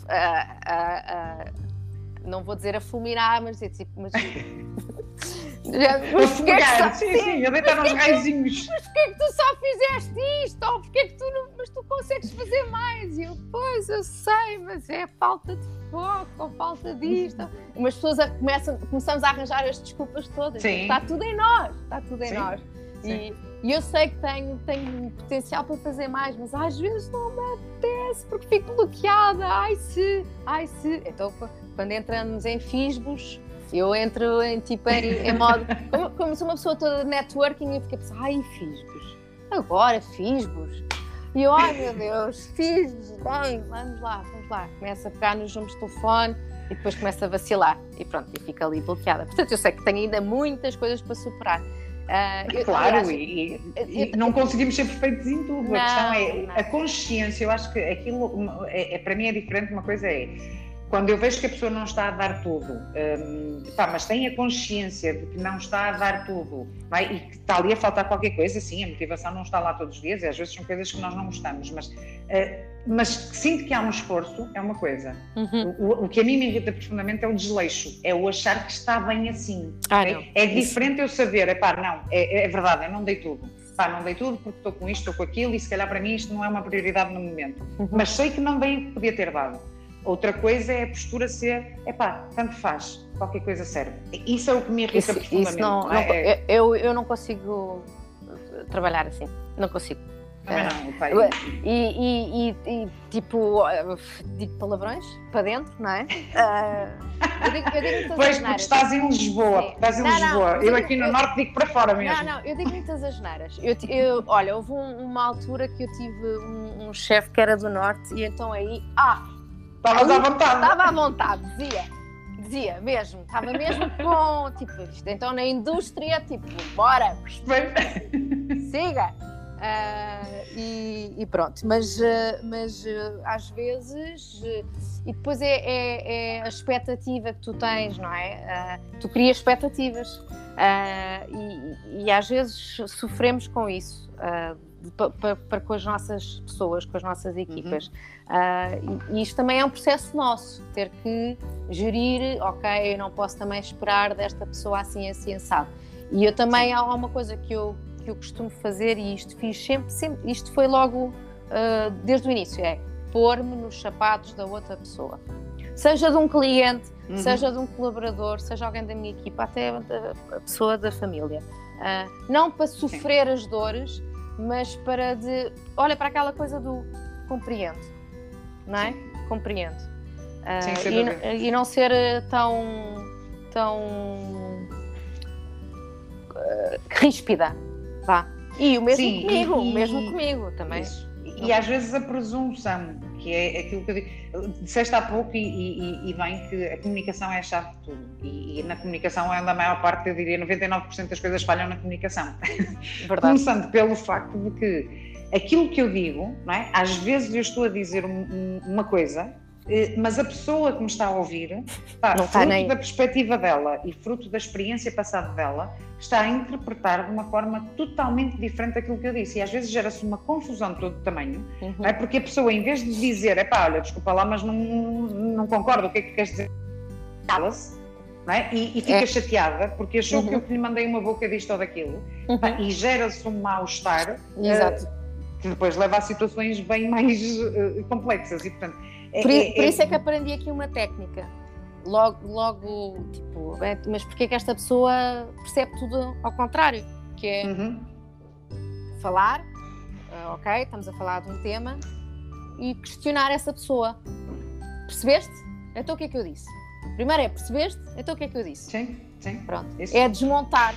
a, a não vou dizer a fulminar, mas é tipo, mas Mas porquê que só, sim, sim, a deitar uns raizinhos. Mas porquê que tu só fizeste isto? Ou porquê que tu não. Mas tu consegues fazer mais? E eu, pois, eu sei, mas é falta de foco, ou falta disto. E umas pessoas a, começam, começamos a arranjar as desculpas todas. Sim. Está tudo em nós, está tudo em sim. nós. E, e, eu sei que tenho, tenho potencial para fazer mais, mas às vezes não me apetece porque fico bloqueada. Ai se, ai se. Então, quando entramos em fisgos eu entro em tipo em, em modo. Como, como sou uma pessoa toda de networking, eu fico a pensar, ai, fiz-vos. Agora fiz-vos. E eu, ai meu Deus, fiz-vos. Bem, vamos lá, vamos lá. Começa a pegar nos números de telefone e depois começa a vacilar. E pronto, e fica ali bloqueada. Portanto, eu sei que tenho ainda muitas coisas para superar. Uh, claro, aliás, e, e, não conseguimos ser perfeitos em tudo. Não, a questão é não. a consciência. Eu acho que aquilo, é, é, para mim é diferente. Uma coisa é quando eu vejo que a pessoa não está a dar tudo, um, pá, mas tem a consciência de que não está a dar tudo vai, e que está ali a faltar qualquer coisa, sim, a motivação não está lá todos os dias e às vezes são coisas que nós não gostamos, mas, uh, mas sinto que há um esforço, é uma coisa. Uhum. O, o, que a mim me irrita profundamente é o desleixo, é o achar que está bem assim. Ah, é, é, diferente eu saber, é pá, não, é, é verdade, eu não dei tudo pá, não dei tudo porque estou com isto, estou com aquilo e se calhar para mim isto não é uma prioridade no momento. Uhum. Mas sei que não dei o que podia ter dado. Outra coisa é a postura ser, epá, tanto faz, qualquer coisa serve. Isso é o que me irrita isso, profundamente. Isso não, não é, eu, eu não consigo trabalhar assim, não consigo. Não, pai. E, e, e, e, tipo, digo palavrões para dentro, não é? Uh, eu digo, eu digo pois, porque estás em Lisboa, Sim. estás em não, Lisboa. Não, eu aqui no eu, Norte digo para fora mesmo. Não, não, eu digo muitas asneiras. Eu, eu, olha, houve um, uma altura que eu tive um, um chefe que era do Norte e então aí, ah, Estavas à vontade. Estava à vontade, dizia. Dizia mesmo, estava mesmo com, tipo, isto, então na indústria, tipo, bora, siga. Uh, e, e, pronto, mas, uh, mas uh, às vezes, e depois é, é, é, a expectativa que tu tens, não é? tu crias expectativas e, e, às vezes sofremos com isso para com as nossas pessoas, com as nossas equipas. Uhum. Uh, e isto também é um processo nosso, ter que gerir, ok, eu não posso também esperar desta pessoa assim, assim, assado. E eu também, há uma coisa que eu, que eu costumo fazer, e isto fiz sempre, sempre isto foi logo uh, desde o início, é pôr-me nos sapatos da outra pessoa. Seja de um cliente, uhum. seja de um colaborador, seja alguém da minha equipa, até a pessoa da família. Uh, não para sofrer Sim. as dores, mas para de. Olha para aquela coisa do compreendo, não é? Sim. Compreendo. Uh, Sim, e, e, não ser tão. tão. Uh, ríspida. Vá. E o mesmo Sim, comigo, e, o mesmo comigo também. Isso. E às vezes a presunção, que é aquilo que eu digo, disseste há pouco e, e, e bem que a comunicação é a chave de tudo. E, e na comunicação, ainda a maior parte, eu diria, 99% das coisas falham na comunicação. Verdade. Começando pelo facto de que aquilo que eu digo, não é? às vezes eu estou a dizer um, uma coisa mas a pessoa que me está a ouvir, pá, não fruto nem... da perspectiva dela e fruto da experiência passada dela, está a interpretar de uma forma totalmente diferente daquilo que eu disse. E às vezes gera-se uma confusão de todo o tamanho, uhum. é? porque a pessoa, em vez de dizer, é pá, olha, desculpa lá, mas não, não concordo, o que é que queres dizer? Cala-se. É? E, e, fica é. chateada porque achou uhum. que eu lhe mandei uma boca disto ou daquilo uhum. e gera-se um mal-estar uh, que depois leva a situações bem mais uh, complexas e portanto é, por, é, por, isso é que aprendi aqui uma técnica. Logo, logo tipo, é, mas porque é que esta pessoa percebe tudo ao contrário? Que é uhum. falar, uh, ok, estamos a falar de um tema, e questionar essa pessoa. Percebeste? Então o que é que eu disse? Primeiro é percebeste? Então o que é que eu disse? Sim, sim. Pronto. Isso. É desmontar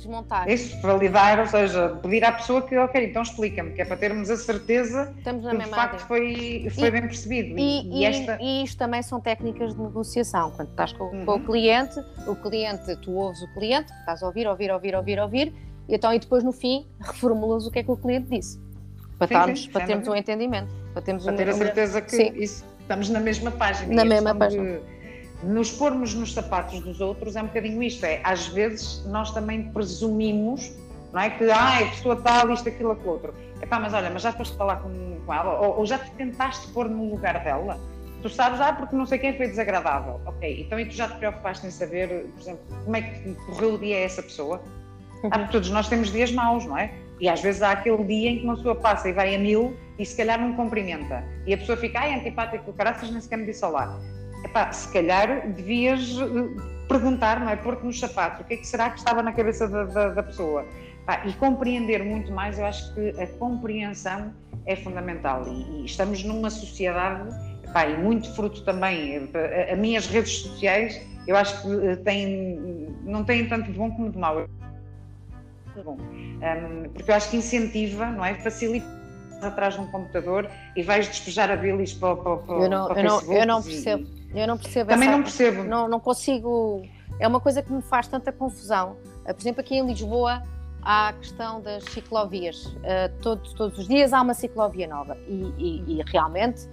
desmontar. Isso, validar, ou seja, pedir à pessoa que, ok, então explica-me, que é para termos a certeza Estamos que de facto foi, foi e, bem percebido. E, e, e, esta... e, isto também são técnicas de negociação. Quando estás com, uhum. com, o cliente, o cliente, tu ouves o cliente, estás a ouvir, ouvir, ouvir, ouvir, ouvir, e então e depois no fim reformulas o que é que o cliente disse. Para, sim, sim, para termos um entendimento. Para, termos para um, ter a certeza que isso, estamos na mesma página. Na mesma página. De nos pormos nos sapatos dos outros é um bocadinho isto, é, às vezes nós também presumimos, não é, que ah, a pessoa tal, isto, aquilo, aquilo outro. Epá, mas olha, mas já foste falar com, com ela, ou, ou, já te tentaste pôr no lugar dela? Tu sabes, ah, porque não sei quem foi desagradável. Ok, então e tu já te preocupaste em saber, por exemplo, como é que correu o dia a essa pessoa? Ah, porque todos nós temos dias maus, não é? E às vezes há aquele dia em que uma pessoa passa e vai a mil e se calhar não cumprimenta. E a pessoa fica, ai, antipático, caraças, nem sequer me disse olá epá, se calhar devias eh, perguntar, não é? Pôr-te nos sapatos, o que é que será que estava na cabeça da, da, da pessoa? Epá, e compreender muito mais, eu acho que a compreensão é fundamental. E, e estamos numa sociedade, epá, e muito fruto também, a, a minhas redes sociais, eu acho que eh, têm, não têm tanto de bom como de mau. Bom, um, porque eu acho que incentiva, não é? Facilita atrás de um computador e vais despejar a bilis para, para, para, eu não, para eu não, eu não percebo. E, eu não percebo. Também essa, não percebo. Não, não consigo. É uma coisa que me faz tanta confusão. Eh, por exemplo, aqui em Lisboa há a questão das ciclovias. Uh, todos, todos os dias há uma ciclovia nova e, e, e, realmente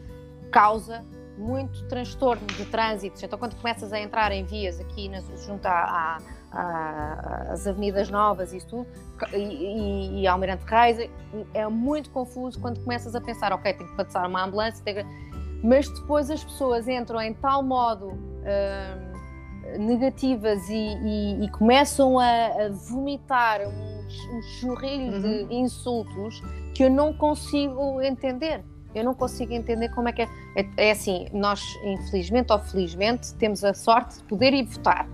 causa muito transtorno de trânsito. Então, quando começas a entrar em vias aqui na, junto às avenidas novas e tudo, e, e, e Almirante Reis, é muito confuso quando começas a pensar, ok, tenho que passar uma ambulância, tenho mas depois as pessoas entram em tal modo uh, negativas e, e, e, começam a, a vomitar um, um uhum. de insultos que eu não consigo entender. Eu não consigo entender como é que é. é. É, assim, nós, infelizmente ou felizmente, temos a sorte de poder ir votar.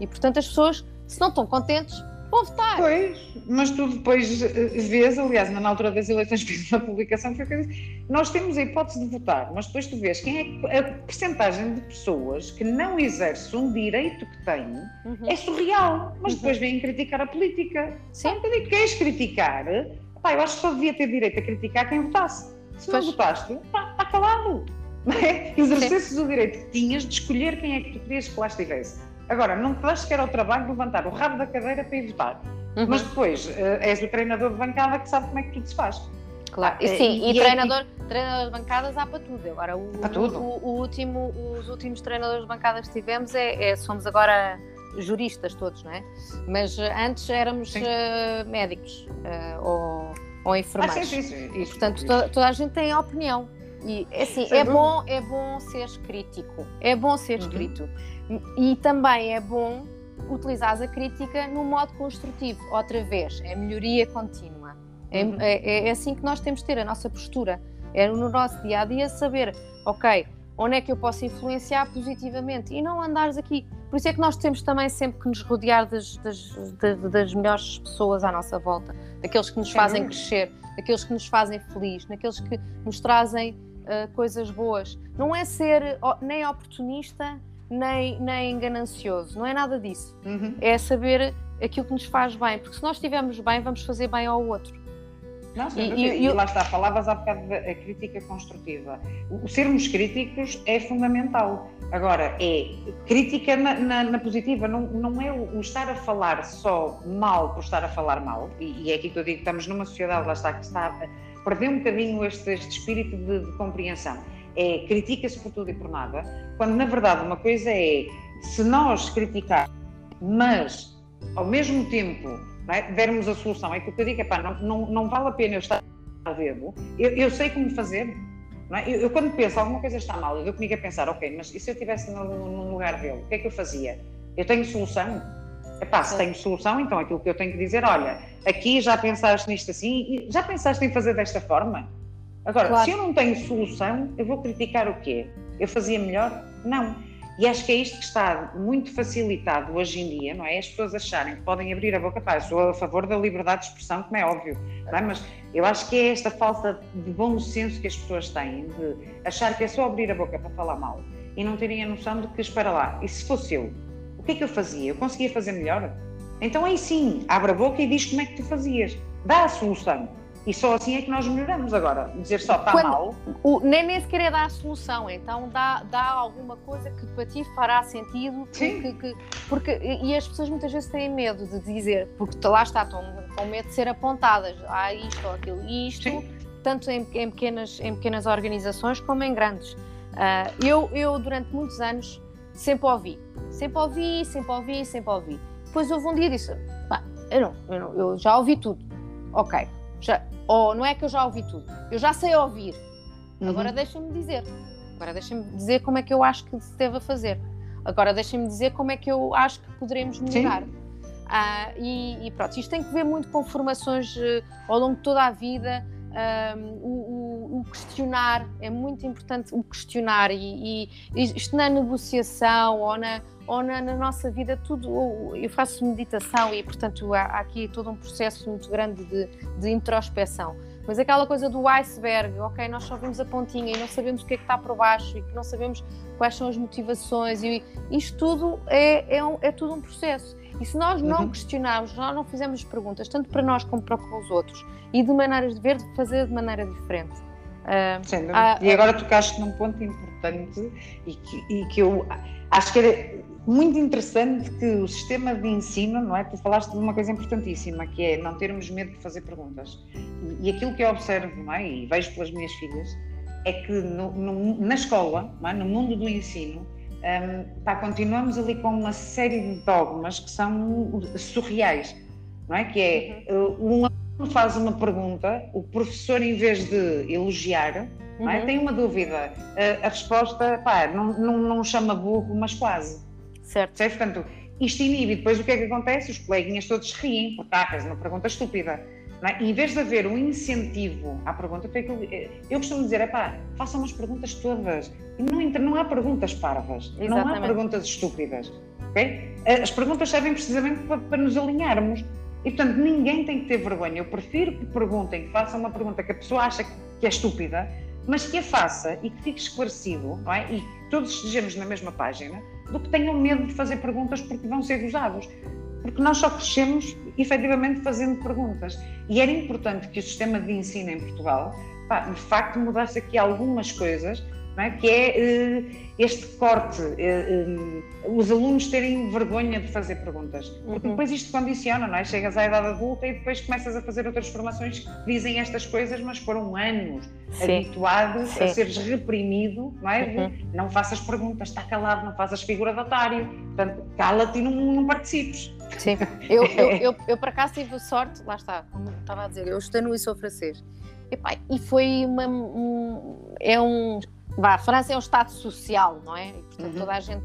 E, portanto, as pessoas, se não estão contentes, vão votar. Pois, mas tu depois eh, vês, aliás, na altura das eleições fiz uma publicação que que disse, nós temos a hipótese de votar, mas depois tu vês quem é a percentagem de pessoas que não exerce um direito que tem uhum. é surreal, mas uhum. depois vêm criticar a política. Sim. Então, digo, queres criticar? Pá, eu acho que só devia ter direito a criticar quem votasse. Se pois. não votaste, pá, está calado. É? Exercesses o direito que tinhas de escolher quem é que tu querias que lá estivesse. Agora, não te das sequer ao trabalho de levantar o rabo da cadeira para ir votar. Uhum. Mas depois uh, és o treinador de bancada que sabe como é que tudo se faz. Claro, e, sim, e, e, e treinador, é... treinador de bancadas há para tudo. Agora, o, para tudo. O, o, último, os últimos treinadores de bancadas que tivemos é, é, somos agora juristas todos, não é? Mas antes éramos uh, médicos uh, ou, ou enfermeiros. Ah, sim, sim, sim. Isso, portanto, isso. Toda, toda, a gente tem opinião. E é assim, é bom, é bom ser crítico, é bom ser uhum. escrito. E também é bom utilizar a crítica no modo construtivo, outra vez, é melhoria contínua. É, uhum. é, é, assim que nós temos de ter a nossa postura. É no nosso dia a dia saber, ok, onde é que eu posso influenciar positivamente e não andares aqui. Por isso é que nós temos também sempre que nos rodear das, das, das, das melhores pessoas à nossa volta, daqueles que nos fazem crescer, daqueles que nos fazem feliz, daqueles que nos trazem uh, coisas boas. Não é ser nem oportunista, nem, nem ganancioso, não é nada disso. Uhum. É saber aquilo que nos faz bem, porque se nós estivermos bem, vamos fazer bem ao outro. Não, e, e, e, lá está, falavas há bocado da crítica construtiva. O, sermos críticos é fundamental. Agora, é crítica na, na, na positiva, não, não é o, o, estar a falar só mal por estar a falar mal, e, e, é aqui que eu digo que estamos numa sociedade, lá está, que está a perder um bocadinho este, este espírito de, de compreensão. É critica-se por tudo e por nada, quando na verdade uma coisa é, se nós criticarmos, mas ao mesmo tempo é? dermos a solução. É que o que eu digo é pá, não, não, não vale a pena eu estar a dedo, eu, eu sei como fazer. É? Eu, eu, quando penso alguma coisa está mal, eu dou comigo a pensar, ok, mas e se eu estivesse no, lugar dele, o que é que eu fazia? Eu tenho solução? Epá, se tenho solução, então aquilo que eu tenho que dizer, olha, aqui já pensaste nisto assim, já pensaste em fazer desta forma? Agora, claro. se eu não tenho solução, eu vou criticar o quê? Eu fazia melhor? Não. E acho que é isto que está muito facilitado hoje em dia, não é? As pessoas acharem que podem abrir a boca, pá, eu sou a favor da liberdade de expressão, como é óbvio, é? Mas eu acho que é esta falta de bom senso que as pessoas têm, de achar que é só abrir a boca para falar mal e não terem a noção de que, espera lá, e se fosse eu, o que é que eu fazia? Eu conseguia fazer melhor? Então aí sim, abre a boca e diz como é que tu fazias, dá a solução. E só assim é que nós melhoramos agora. Dizer só está mal. O, nem, nem sequer é dar a solução, então dá, dá alguma coisa que para ti fará sentido. Sim. Que, que, porque, e as pessoas muitas vezes têm medo de dizer, porque lá está, estão com medo de ser apontadas. Há isto ou aquilo. E isto, Sim. tanto em, em, pequenas, em pequenas organizações como em grandes. Uh, eu, eu, durante muitos anos, sempre ouvi. Sempre ouvi, sempre ouvi, sempre ouvi. Depois houve um dia e disse: eu, não, eu, não, eu já ouvi tudo. Ok, já, ou não é que eu já ouvi tudo, eu já sei ouvir. Uhum. Agora deixa-me dizer. Agora deixa-me dizer como é que eu acho que se deve fazer. Agora deixa-me dizer como é que eu acho que poderemos melhorar. Ah, e, e, pronto, isto tem que ver muito com formações uh, ao longo de toda a vida. Um, o, o, questionar é muito importante o questionar e, e, isto na negociação ou na, ou na, na, nossa vida tudo eu faço meditação e portanto há, há aqui todo um processo muito grande de, de, introspeção mas aquela coisa do iceberg ok nós só vemos a pontinha e não sabemos o que é que está por baixo e que não sabemos quais são as motivações e isto tudo é, é, um, é tudo um processo e se nós não uhum. questionarmos, nós não fizermos perguntas, tanto para nós como para os outros, e de maneiras de ver, de fazer de maneira diferente. Uh, há, e agora tocaste num ponto importante e que, e que eu acho que era muito interessante que o sistema de ensino, não é? Tu falaste de uma coisa importantíssima, que é não termos medo de fazer perguntas. E, e aquilo que eu observo, não é? E vejo pelas minhas filhas, é que no, no, na escola, é? no mundo do ensino, um, pá, continuamos ali com uma série de dogmas que são surreais, não é? Que é, uhum. um aluno faz uma pergunta, o professor, em vez de elogiar, é? Uhum. tem uma dúvida, a, a resposta, pá, não, não, não, chama burro, mas quase. Certo. certo. Portanto, isto inibe, depois o que é que acontece? Os coleguinhas todos riem, porque ah, uma pergunta estúpida. É? Em vez de haver um incentivo à pergunta, eu, eu costumo dizer, é pá, façam as perguntas todas. Não, não há perguntas parvas, Exatamente. não há perguntas estúpidas. Okay? As perguntas servem precisamente para, para, nos alinharmos. E, portanto, ninguém tem que ter vergonha. Eu prefiro que perguntem, que façam uma pergunta que a pessoa acha que é estúpida, mas que a faça e que fique esclarecido, não é? E que todos estejamos na mesma página, do que tenham medo de fazer perguntas porque vão ser gozados porque nós só crescemos efetivamente fazendo perguntas. E era importante que o sistema de ensino em Portugal, pá, de facto, mudasse aqui algumas coisas é? que é uh, este corte, uh, os alunos terem vergonha de fazer perguntas. Porque uhum. depois isto condiciona, não é? Chegas à idade adulta e depois começas a fazer outras formações que dizem estas coisas, mas foram anos Sim. habituado Sim. a seres reprimido, não é? Uhum. Não faças perguntas, está calado, não faças figura de otário, portanto, cala-te e não, não participes. Sim, eu, eu, eu, eu, por acaso tive sorte, lá está, como estava a dizer, eu estudei no ISO francês. E, e foi uma. Um, é um. Vá, a França é um Estado social, não é? E, portanto, uhum. toda a gente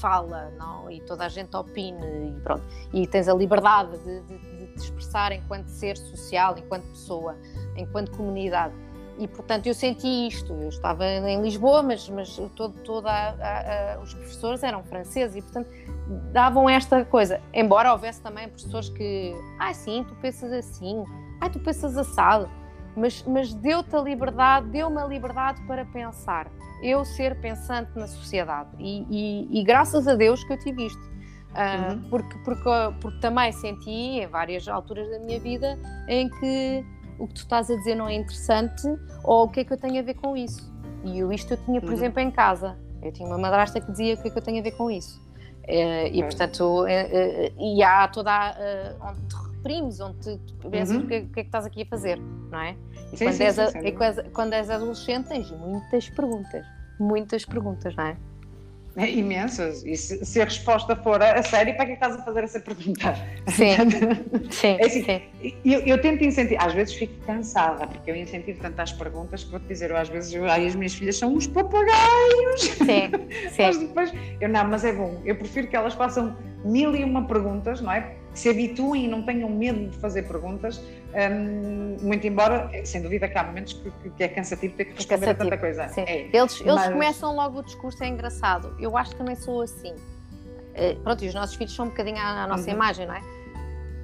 fala, não? E toda a gente opina e pronto. E tens a liberdade de, de, de te expressar enquanto ser social, enquanto pessoa, enquanto comunidade. E, portanto, eu senti isto. Eu estava em Lisboa, mas, mas todo, a, a, os professores eram franceses e, portanto, davam esta coisa. Embora houvesse também professores que, ah, sim, tu pensas assim, ah, tu pensas assado. Mas, mas deu-te a liberdade, deu-me a liberdade para pensar. Eu ser pensante na sociedade. E, e, e graças a Deus que eu tive isto. Uh, uhum. porque, porque, porque também senti em várias alturas da minha vida em que o que tu estás a dizer não é interessante ou o que é que eu tenho a ver com isso. E eu, isto eu tinha, por uhum. exemplo, em casa. Eu tinha uma madrasta que dizia o que é que eu tenho a ver com isso. Uh, e, portanto, uh, e há toda a, reprimes, onde te, te pensas uhum. o, que, o, que, é que estás aqui a fazer, não é? E sim, quando, sim, és, sim, a, quando és adolescente tens muitas perguntas, muitas perguntas, não é? É, imensas. E se, se, a resposta for a, sério, para que é estás a fazer essa pergunta? Sim. sim, é assim, sim. Eu, eu, tento incentivar, às vezes fico cansada, porque eu incentivo tanto às perguntas que vou-te dizer, eu às vezes, eu, ai, as minhas filhas são uns papagaios. Sim, sim. mas depois, eu não, mas é bom. Eu prefiro que elas façam mil e uma perguntas, não é? Que se habituem e não tenham medo de fazer perguntas, um, muito embora, sem dúvida, que há momentos que, que é cansativo ter que responder a tanta coisa. É, eles eles mas... começam logo o discurso, é engraçado. Eu acho que também sou assim. Uh, pronto, e os nossos filhos são um bocadinho à, à nossa uhum. imagem, não é?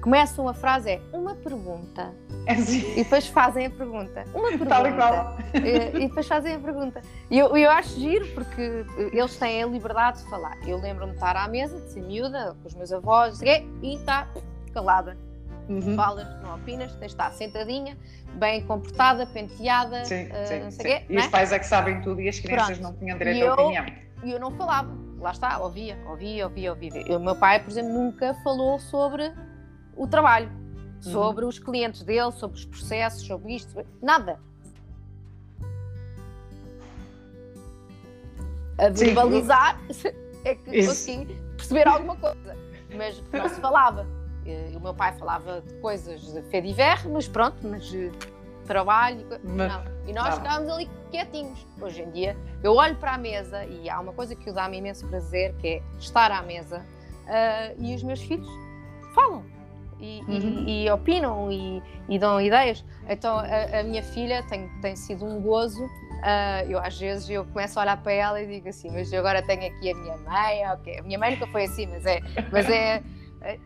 Começam a frase é uma pergunta. É assim. E depois fazem a pergunta. Uma pergunta. Tal e qual. E, e depois fazem a pergunta. E eu, eu acho giro porque eles têm a liberdade de falar. Eu lembro-me de estar à mesa, de ser miúda, com os meus avós, e está calada uhum. falas, não opinas, tens de estar sentadinha, bem comportada, penteada, sim, uh, sim, não sei sim. Quê, e os é? pais é que sabem tudo e as crianças Pronto. não tinham direito à opinião. E eu não falava, lá está, ouvia, ouvia, ouvia, ouvia. O meu pai, por exemplo, nunca falou sobre o trabalho, uhum. sobre os clientes dele, sobre os processos, sobre isto, sobre... nada. A verbalizar é que consegui perceber alguma coisa, mas não se falava. O meu pai falava de coisas de fé de mas pronto, mas eh, trabalho. Mas. E nós não. ficávamos ali quietinhos. Hoje em dia, eu olho para a mesa e há uma coisa que dá-me imenso prazer, que é estar à mesa uh, e os meus filhos falam. E, uhum. e, e opinam e, e, dão ideias. Então a, a, minha filha tem, tem sido um gozo. Uh, eu às vezes eu começo a olhar para ela e digo assim, mas agora tenho aqui a minha mãe, ok. A minha mãe nunca foi assim, mas é, mas é,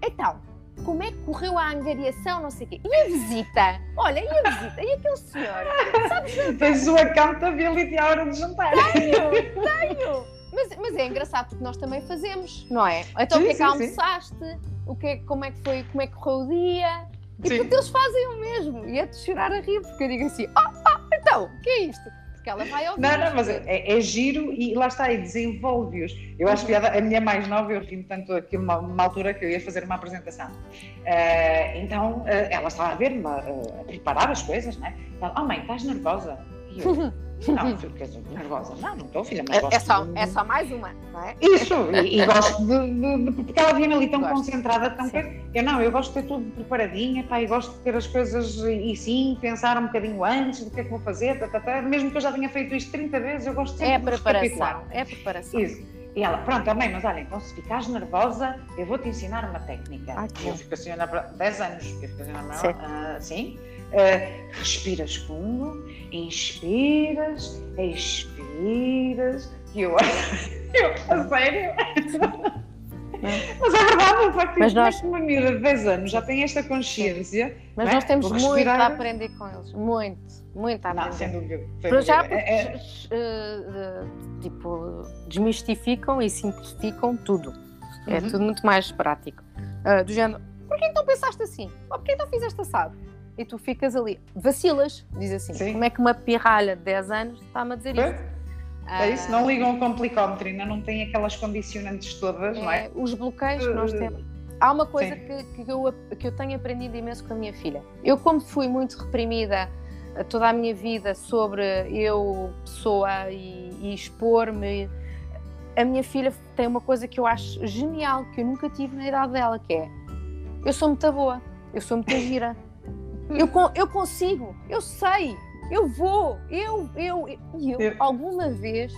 então, como é que correu a angariação, não sei o quê. E a visita? Olha, e a visita? E aquele senhor? Sabes? Tens o accountability à hora de jantar. Tenho, tenho. Mas, mas é engraçado porque nós também fazemos, não é? Então sim, o que é que almoçaste? O que é, como é que foi, como é que correu o dia? E sim. porque eles fazem o mesmo. E é de chorar a rir, porque eu digo assim, oh, oh, então, o que é isto? porque ela vai ouvir. Não, não, mas é, é, giro e lá está, e desenvolve-os. Eu acho que a, minha mais nova, eu ri tanto aqui uma, uma altura que eu ia fazer uma apresentação. Uh, então uh, ela estava a ver-me, uh, a preparar as coisas, né? Ela, oh mãe, estás nervosa? E eu, não, fiquei nervosa. Não, não estou, filha, mas é, gosto é só, de... é só mais uma, não é? Isso, e, e gosto de, de, de, Porque ela vinha ali tão gosto. concentrada, tão que Eu não, eu gosto de ter tudo preparadinha, pá, e gosto de ter as coisas e sim, pensar um bocadinho antes do que é que vou fazer, tá, tá, tá. mesmo que eu já tenha feito isto 30 vezes, eu gosto sempre é de preparação, É preparação. Isso. E ela, pronto, mãe, mas olha, então se ficares nervosa, eu vou te ensinar uma técnica. Ai, eu fico assim, 10 anos, eu fico assim, uh, sim. Uh, respiras fundo, inspiras, expiras, e eu, eu a sério? Mas é verdade, o facto mas nós... uma miúda de 10 anos já tem esta consciência. Mas é? nós temos Vou muito respirar... a aprender com eles, muito, muito a aprender. Não, sem dúvida. Dúvida. Já é, é... Uh, tipo, desmistificam e simplificam tudo. É uhum. tudo muito mais prático. Uh, do género, por que então pensaste assim? Ou por que então fizeste assado? E tu ficas ali, vacilas, diz assim, Sim. como é que uma pirralha de 10 anos está-me a dizer isto? É isso, não ligam o complicómetro, ainda não tem aquelas condicionantes todas, é, não é? Os bloqueios que nós temos. Há uma coisa que, que, eu, que eu tenho aprendido imenso com a minha filha. Eu, como fui muito reprimida toda a minha vida sobre eu, pessoa, e, e expor-me, a minha filha tem uma coisa que eu acho genial, que eu nunca tive na idade dela, que é eu sou muito boa, eu sou muito gira, eu, eu consigo, eu sei, eu vou, eu, eu, e eu, eu, alguma vez,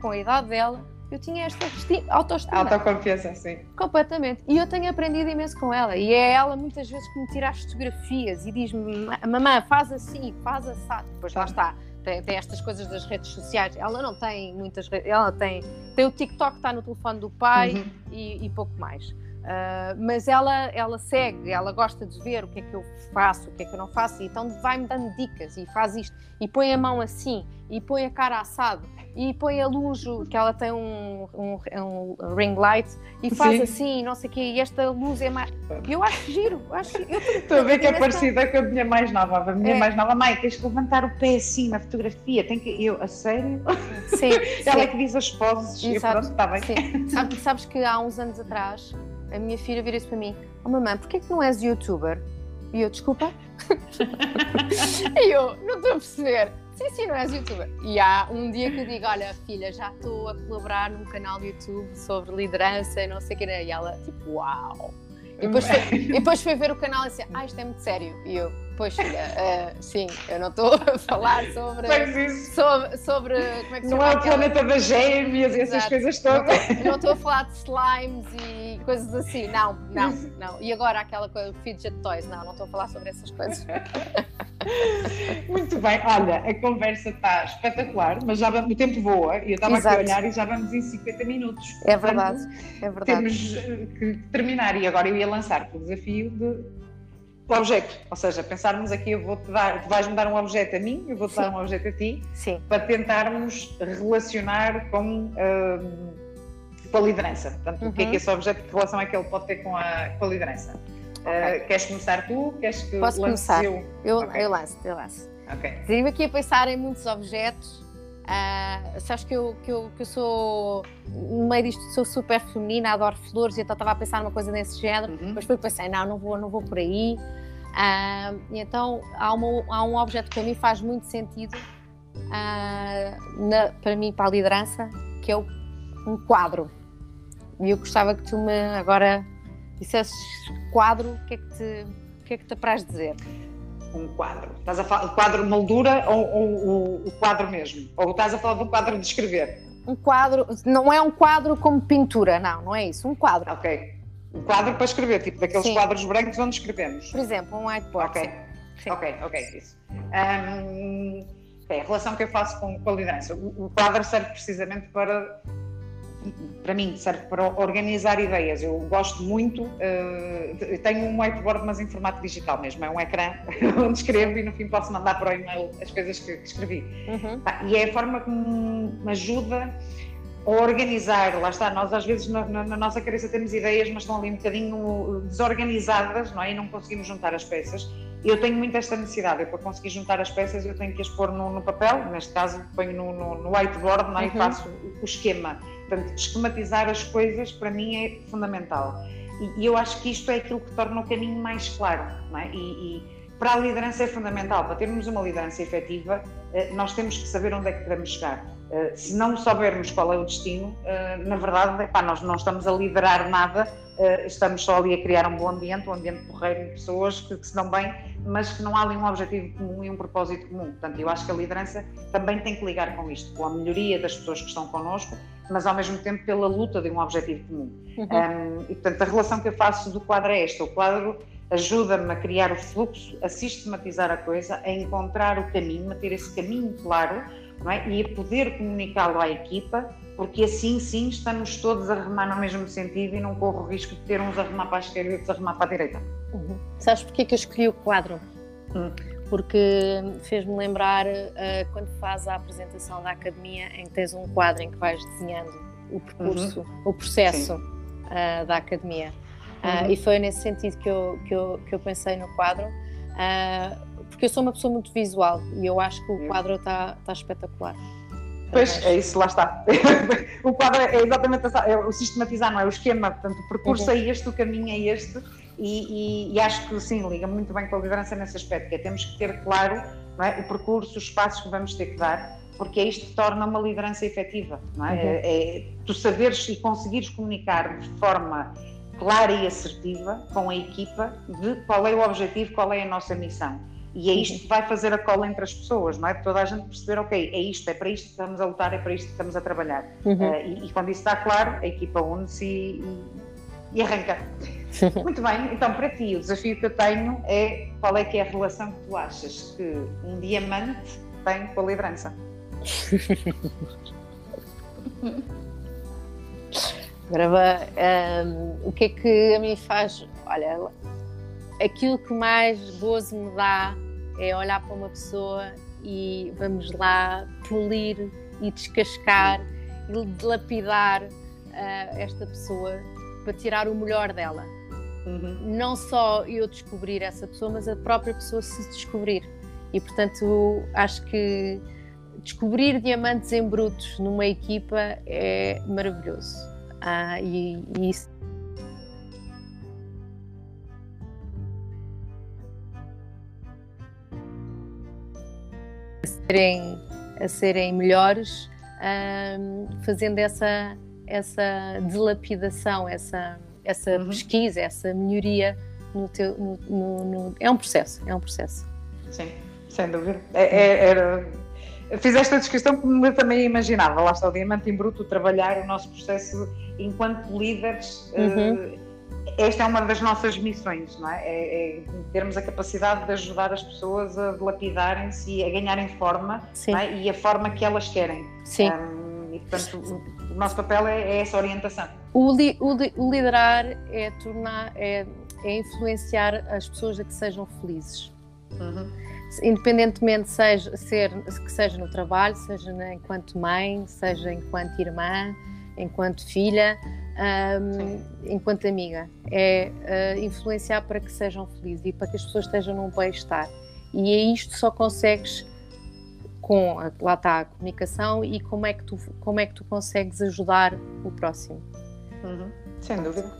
com a idade dela, eu tinha esta autoestima. Autoconfiança, sim. Completamente. E eu tenho aprendido imenso com ela. E é ela muitas vezes que me tira as fotografias e diz-me: Mamãe, faz assim, faz assim. Depois lá está. Tem, tem, estas coisas das redes sociais. Ela não tem muitas redes. Ela tem, tem o TikTok, está no telefone do pai uhum. e, e pouco mais. Uh, mas ela, ela segue, ela gosta de ver o que é que eu faço, o que é que eu não faço, então vai-me dando dicas e faz isto, e põe a mão assim, e põe a cara assado, e põe a luz, que ela tem um, um, um ring light, e faz Sim. assim, não sei o quê, e esta luz é mais. Eu acho giro, acho, eu estou a ver que é parecida com a minha mais nova. A minha é. mais nova, mãe, tens que levantar o pé assim na fotografia, tem que. Eu, a sério? Sim. ela é que diz as poses, e pronto, está bem. Sim. Sabes que há uns anos atrás a minha filha vira-se para mim: Oh mamãe, porquê que não és youtuber? E eu, desculpa? e eu, não estou a perceber. Sim, sim, não és youtuber. E há um dia que eu digo: Olha, filha, já estou a colaborar num canal do YouTube sobre liderança e não sei o que. E ela, tipo, uau! E depois, foi, e depois foi ver o canal e disse: Ah, isto é muito sério. E eu, Pois filha, uh, sim, eu não estou a falar sobre, sobre, sobre como é que se Não é o planeta das gêmeas e essas coisas todas. Não estou a falar de slimes e coisas assim, não, não, não. E agora aquela coisa, fidget toys, não, não estou a falar sobre essas coisas. Muito bem, olha, a conversa está espetacular, mas já o tempo voa e eu estava aqui a olhar e já vamos em 50 minutos. É verdade, Portanto, é verdade. Temos eh, que terminar e agora eu ia lançar o desafio de o objeto, ou seja, pensarmos aqui, eu vou-te dar, tu vais-me dar um objeto a mim, eu vou-te dar um objeto a ti, Sim. para tentarmos relacionar com, uh, com a liderança. Portanto, uhum. o que é que uhum. esse objeto, que relação é que ele pode ter com a, com a liderança? Okay. Uh, queres começar tu? Queres que Posso começar? Eu, eu, okay. eu lanço, eu lanço. Ok. Estive aqui a pensar em muitos objetos. Uh, sabes que eu, que, eu, que eu sou, no meio disto, sou super feminina, adoro flores, e então estava a pensar numa coisa desse género, uhum. mas depois pensei, não, não vou, não vou por aí. Uh, então há, uma, há, um objeto que para mim faz muito sentido uh, na, para mim, para a liderança, que é o, um quadro. E eu gostava que tu me agora dissesses quadro, o que é que te, o que é que te apraz dizer? Um quadro. Estás a falar quadro moldura ou, ou, ou o quadro mesmo? Ou estás a falar do quadro de escrever? Um quadro, não é um quadro como pintura, não, não é isso, um quadro. Ok um quadro para escrever, tipo daqueles Sim. quadros brancos onde escrevemos. Por exemplo, um whiteboard. Ok, Sim. ok, ok, isso. Um, okay, a relação que eu faço com, com a liderança. O, o, quadro serve precisamente para, para mim, serve para organizar ideias. Eu gosto muito, uh, tenho um whiteboard, mas em formato digital mesmo, é um ecrã onde escrevo e no fim posso mandar para o e-mail as coisas que, que escrevi. Uhum. Tá, e é a forma que me ajuda organizar, lá está, nós às vezes na, na, na, nossa cabeça temos ideias, mas estão ali um bocadinho desorganizadas, não é? E não conseguimos juntar as peças. Eu tenho muito esta necessidade, eu, para conseguir juntar as peças eu tenho que as pôr no, no papel, neste caso ponho no, no, no whiteboard não é? Uhum. e faço o esquema. Portanto, esquematizar as coisas para mim é fundamental. E, e, eu acho que isto é aquilo que torna o caminho mais claro, é? E, e para a liderança é fundamental, para termos uma liderança efetiva, eh, nós temos que saber onde é que queremos chegar se não soubermos qual é o destino, eh, na verdade, epá, nós não estamos a liderar nada, eh, estamos só ali a criar um bom ambiente, um ambiente porreiro de pessoas que, que se dão bem, mas que não há ali um objetivo comum e um propósito comum. Portanto, eu acho que a liderança também tem que ligar com isto, com a melhoria das pessoas que estão connosco, mas ao mesmo tempo pela luta de um objetivo comum. Uhum. Um, e portanto, a relação que eu faço do quadro é esta: o quadro ajuda-me a criar o fluxo, a sistematizar a coisa, a encontrar o caminho, a ter esse caminho claro é? e a poder comunicá-lo à equipa, porque assim sim estamos todos a remar no mesmo sentido e não corro o risco de ter uns a remar para a esquerda e outros a remar para a direita. Uhum. Sabes porquê que eu escolhi o quadro? Hum. Porque fez-me lembrar uh, quando faz a apresentação da academia em que tens um quadro em que vais desenhando o percurso, uhum. o processo uh, da academia. Uh. E foi nesse sentido que eu, que eu, que eu pensei no quadro porque eu sou uma pessoa muito visual e eu acho que o quadro está tá espetacular. Pois, é isso, lá está. o quadro é exatamente é o sistematizar, não é? O esquema, portanto, o percurso uhum. é este, o caminho é este, e, e, e, acho que sim, liga muito bem com a liderança nesse aspecto, que é temos que ter claro é? o percurso, os passos que vamos ter que dar, porque é isto que torna uma liderança efetiva, não é? Uhum. é, é tu saberes e conseguires comunicar de forma clara e assertiva com a equipa de qual é o objetivo, qual é a nossa missão. E é isto que vai fazer a cola entre as pessoas, não é? Toda a gente perceber, ok, é isto, é para isto que estamos a lutar, é para isto que estamos a trabalhar. Uhum. Uh, e, e, quando isso está claro, a equipa une-se e, e, arranca. Muito bem, então para ti o desafio que eu tenho é qual é que é a relação que tu achas que um diamante tem com a liderança? Agora, um, o que é que a mim faz? Olha, aquilo que mais gozo me dá é olhar para uma pessoa e vamos lá polir e descascar e dilapidar uh, esta pessoa para tirar o melhor dela. Uhum. Não só eu descobrir essa pessoa, mas a própria pessoa se descobrir. E portanto, acho que descobrir diamantes em brutos numa equipa é maravilhoso. Ah, e, e isso serem, a serem melhores, um, fazendo essa, essa dilapidação, essa, essa uhum. pesquisa, essa melhoria no teu. No, no, no, é um processo, é um processo. Sim, sem dúvida. É, é, era, fiz esta descrição como eu também imaginava. Lá está o Diamante em Bruto, trabalhar o nosso processo enquanto líderes. Uhum. Uh, esta é uma das nossas missões, não é? é? é termos a capacidade de ajudar as pessoas a lapidarem-se e a ganharem forma é? e a forma que elas querem. Sim. Um, e, portanto, o, o nosso papel é, é, essa orientação. O, li, o, o liderar é tornar, é, é, influenciar as pessoas a que sejam felizes. Uhum. Independentemente seja, ser, que seja no trabalho, seja enquanto mãe, seja enquanto irmã, enquanto filha, um, enquanto amiga. É uh, influenciar para que sejam felizes e para que as pessoas estejam num bem-estar. E é isto só consegues com, lá está a comunicação e como é que tu, como é que tu consegues ajudar o próximo. Uhum. Sem dúvida.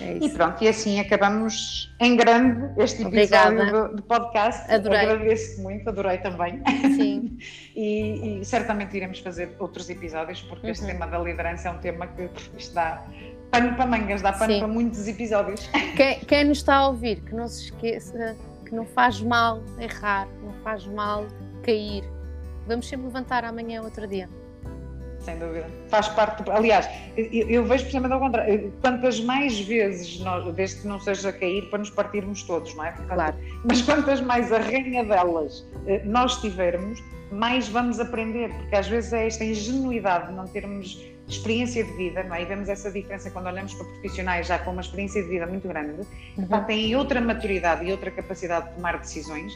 É e pronto, e assim acabamos em grande este episódio do, podcast. Adorei. Agradeço muito, adorei também. Sim. e, e, certamente iremos fazer outros episódios, porque uhum. este tema da liderança é um tema que isto dá pano para mangas, dá pano Sim. para muitos episódios. Quem, quem nos está a ouvir, que não se esqueça que não faz mal errar, não faz mal cair. Vamos sempre levantar amanhã outro dia sem dúvida. Faz parte. Aliás, eu, eu vejo precisamente ao contrário. Quantas mais vezes, nós, desde que não seja cair, para nos partirmos todos, não é? Claro. Mas quantas mais arranhadelas eh, nós tivermos, mais vamos aprender, porque às vezes é esta ingenuidade de não termos experiência de vida, não é? E vemos essa diferença quando olhamos para profissionais já com uma experiência de vida muito grande, uhum. têm outra maturidade e outra capacidade de tomar decisões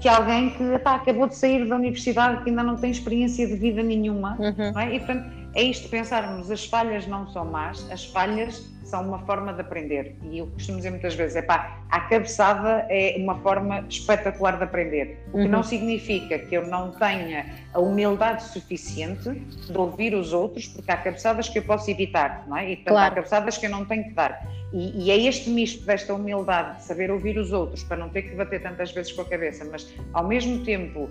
que alguém que epá, acabou de sair da universidade que ainda não tem experiência de vida nenhuma, uhum. não é? E portanto é isto pensarmos, as falhas não são más, as falhas são uma forma de aprender. E eu costumo dizer muitas vezes, é pá, a cabeçada é uma forma espetacular de aprender. O que uhum. não significa que eu não tenha a humildade suficiente de ouvir os outros, porque há cabeçadas que eu posso evitar, não é? E portanto, claro. há cabeçadas que eu não tenho que dar. E, e, é este misto desta humildade de saber ouvir os outros, para não ter que bater tantas vezes com a cabeça, mas ao mesmo tempo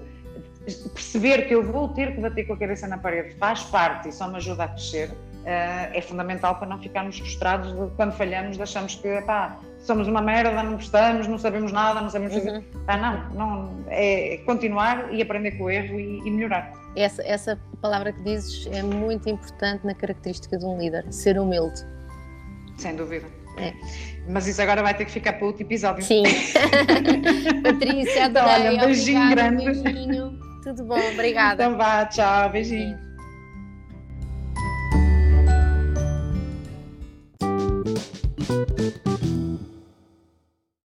perceber que eu vou ter que bater com a cabeça na parede faz parte e só me ajuda a crescer, é fundamental para não ficarmos frustrados quando falhamos, achamos que pá, somos uma merda, não gostamos, não sabemos nada, não sabemos fazer. Uhum. Ah, não, não, é continuar e aprender com o erro e, e, melhorar. Essa, essa palavra que dizes é muito importante na característica de um líder, ser humilde. Sem dúvida. É. Mas isso agora vai ter que ficar para outro episódio. Sim. Patrícia, adorei. Então, olha, beijinho Obrigada, grande. Beijinho. Tudo bom, obrigada. Então vá, tchau, beijinho.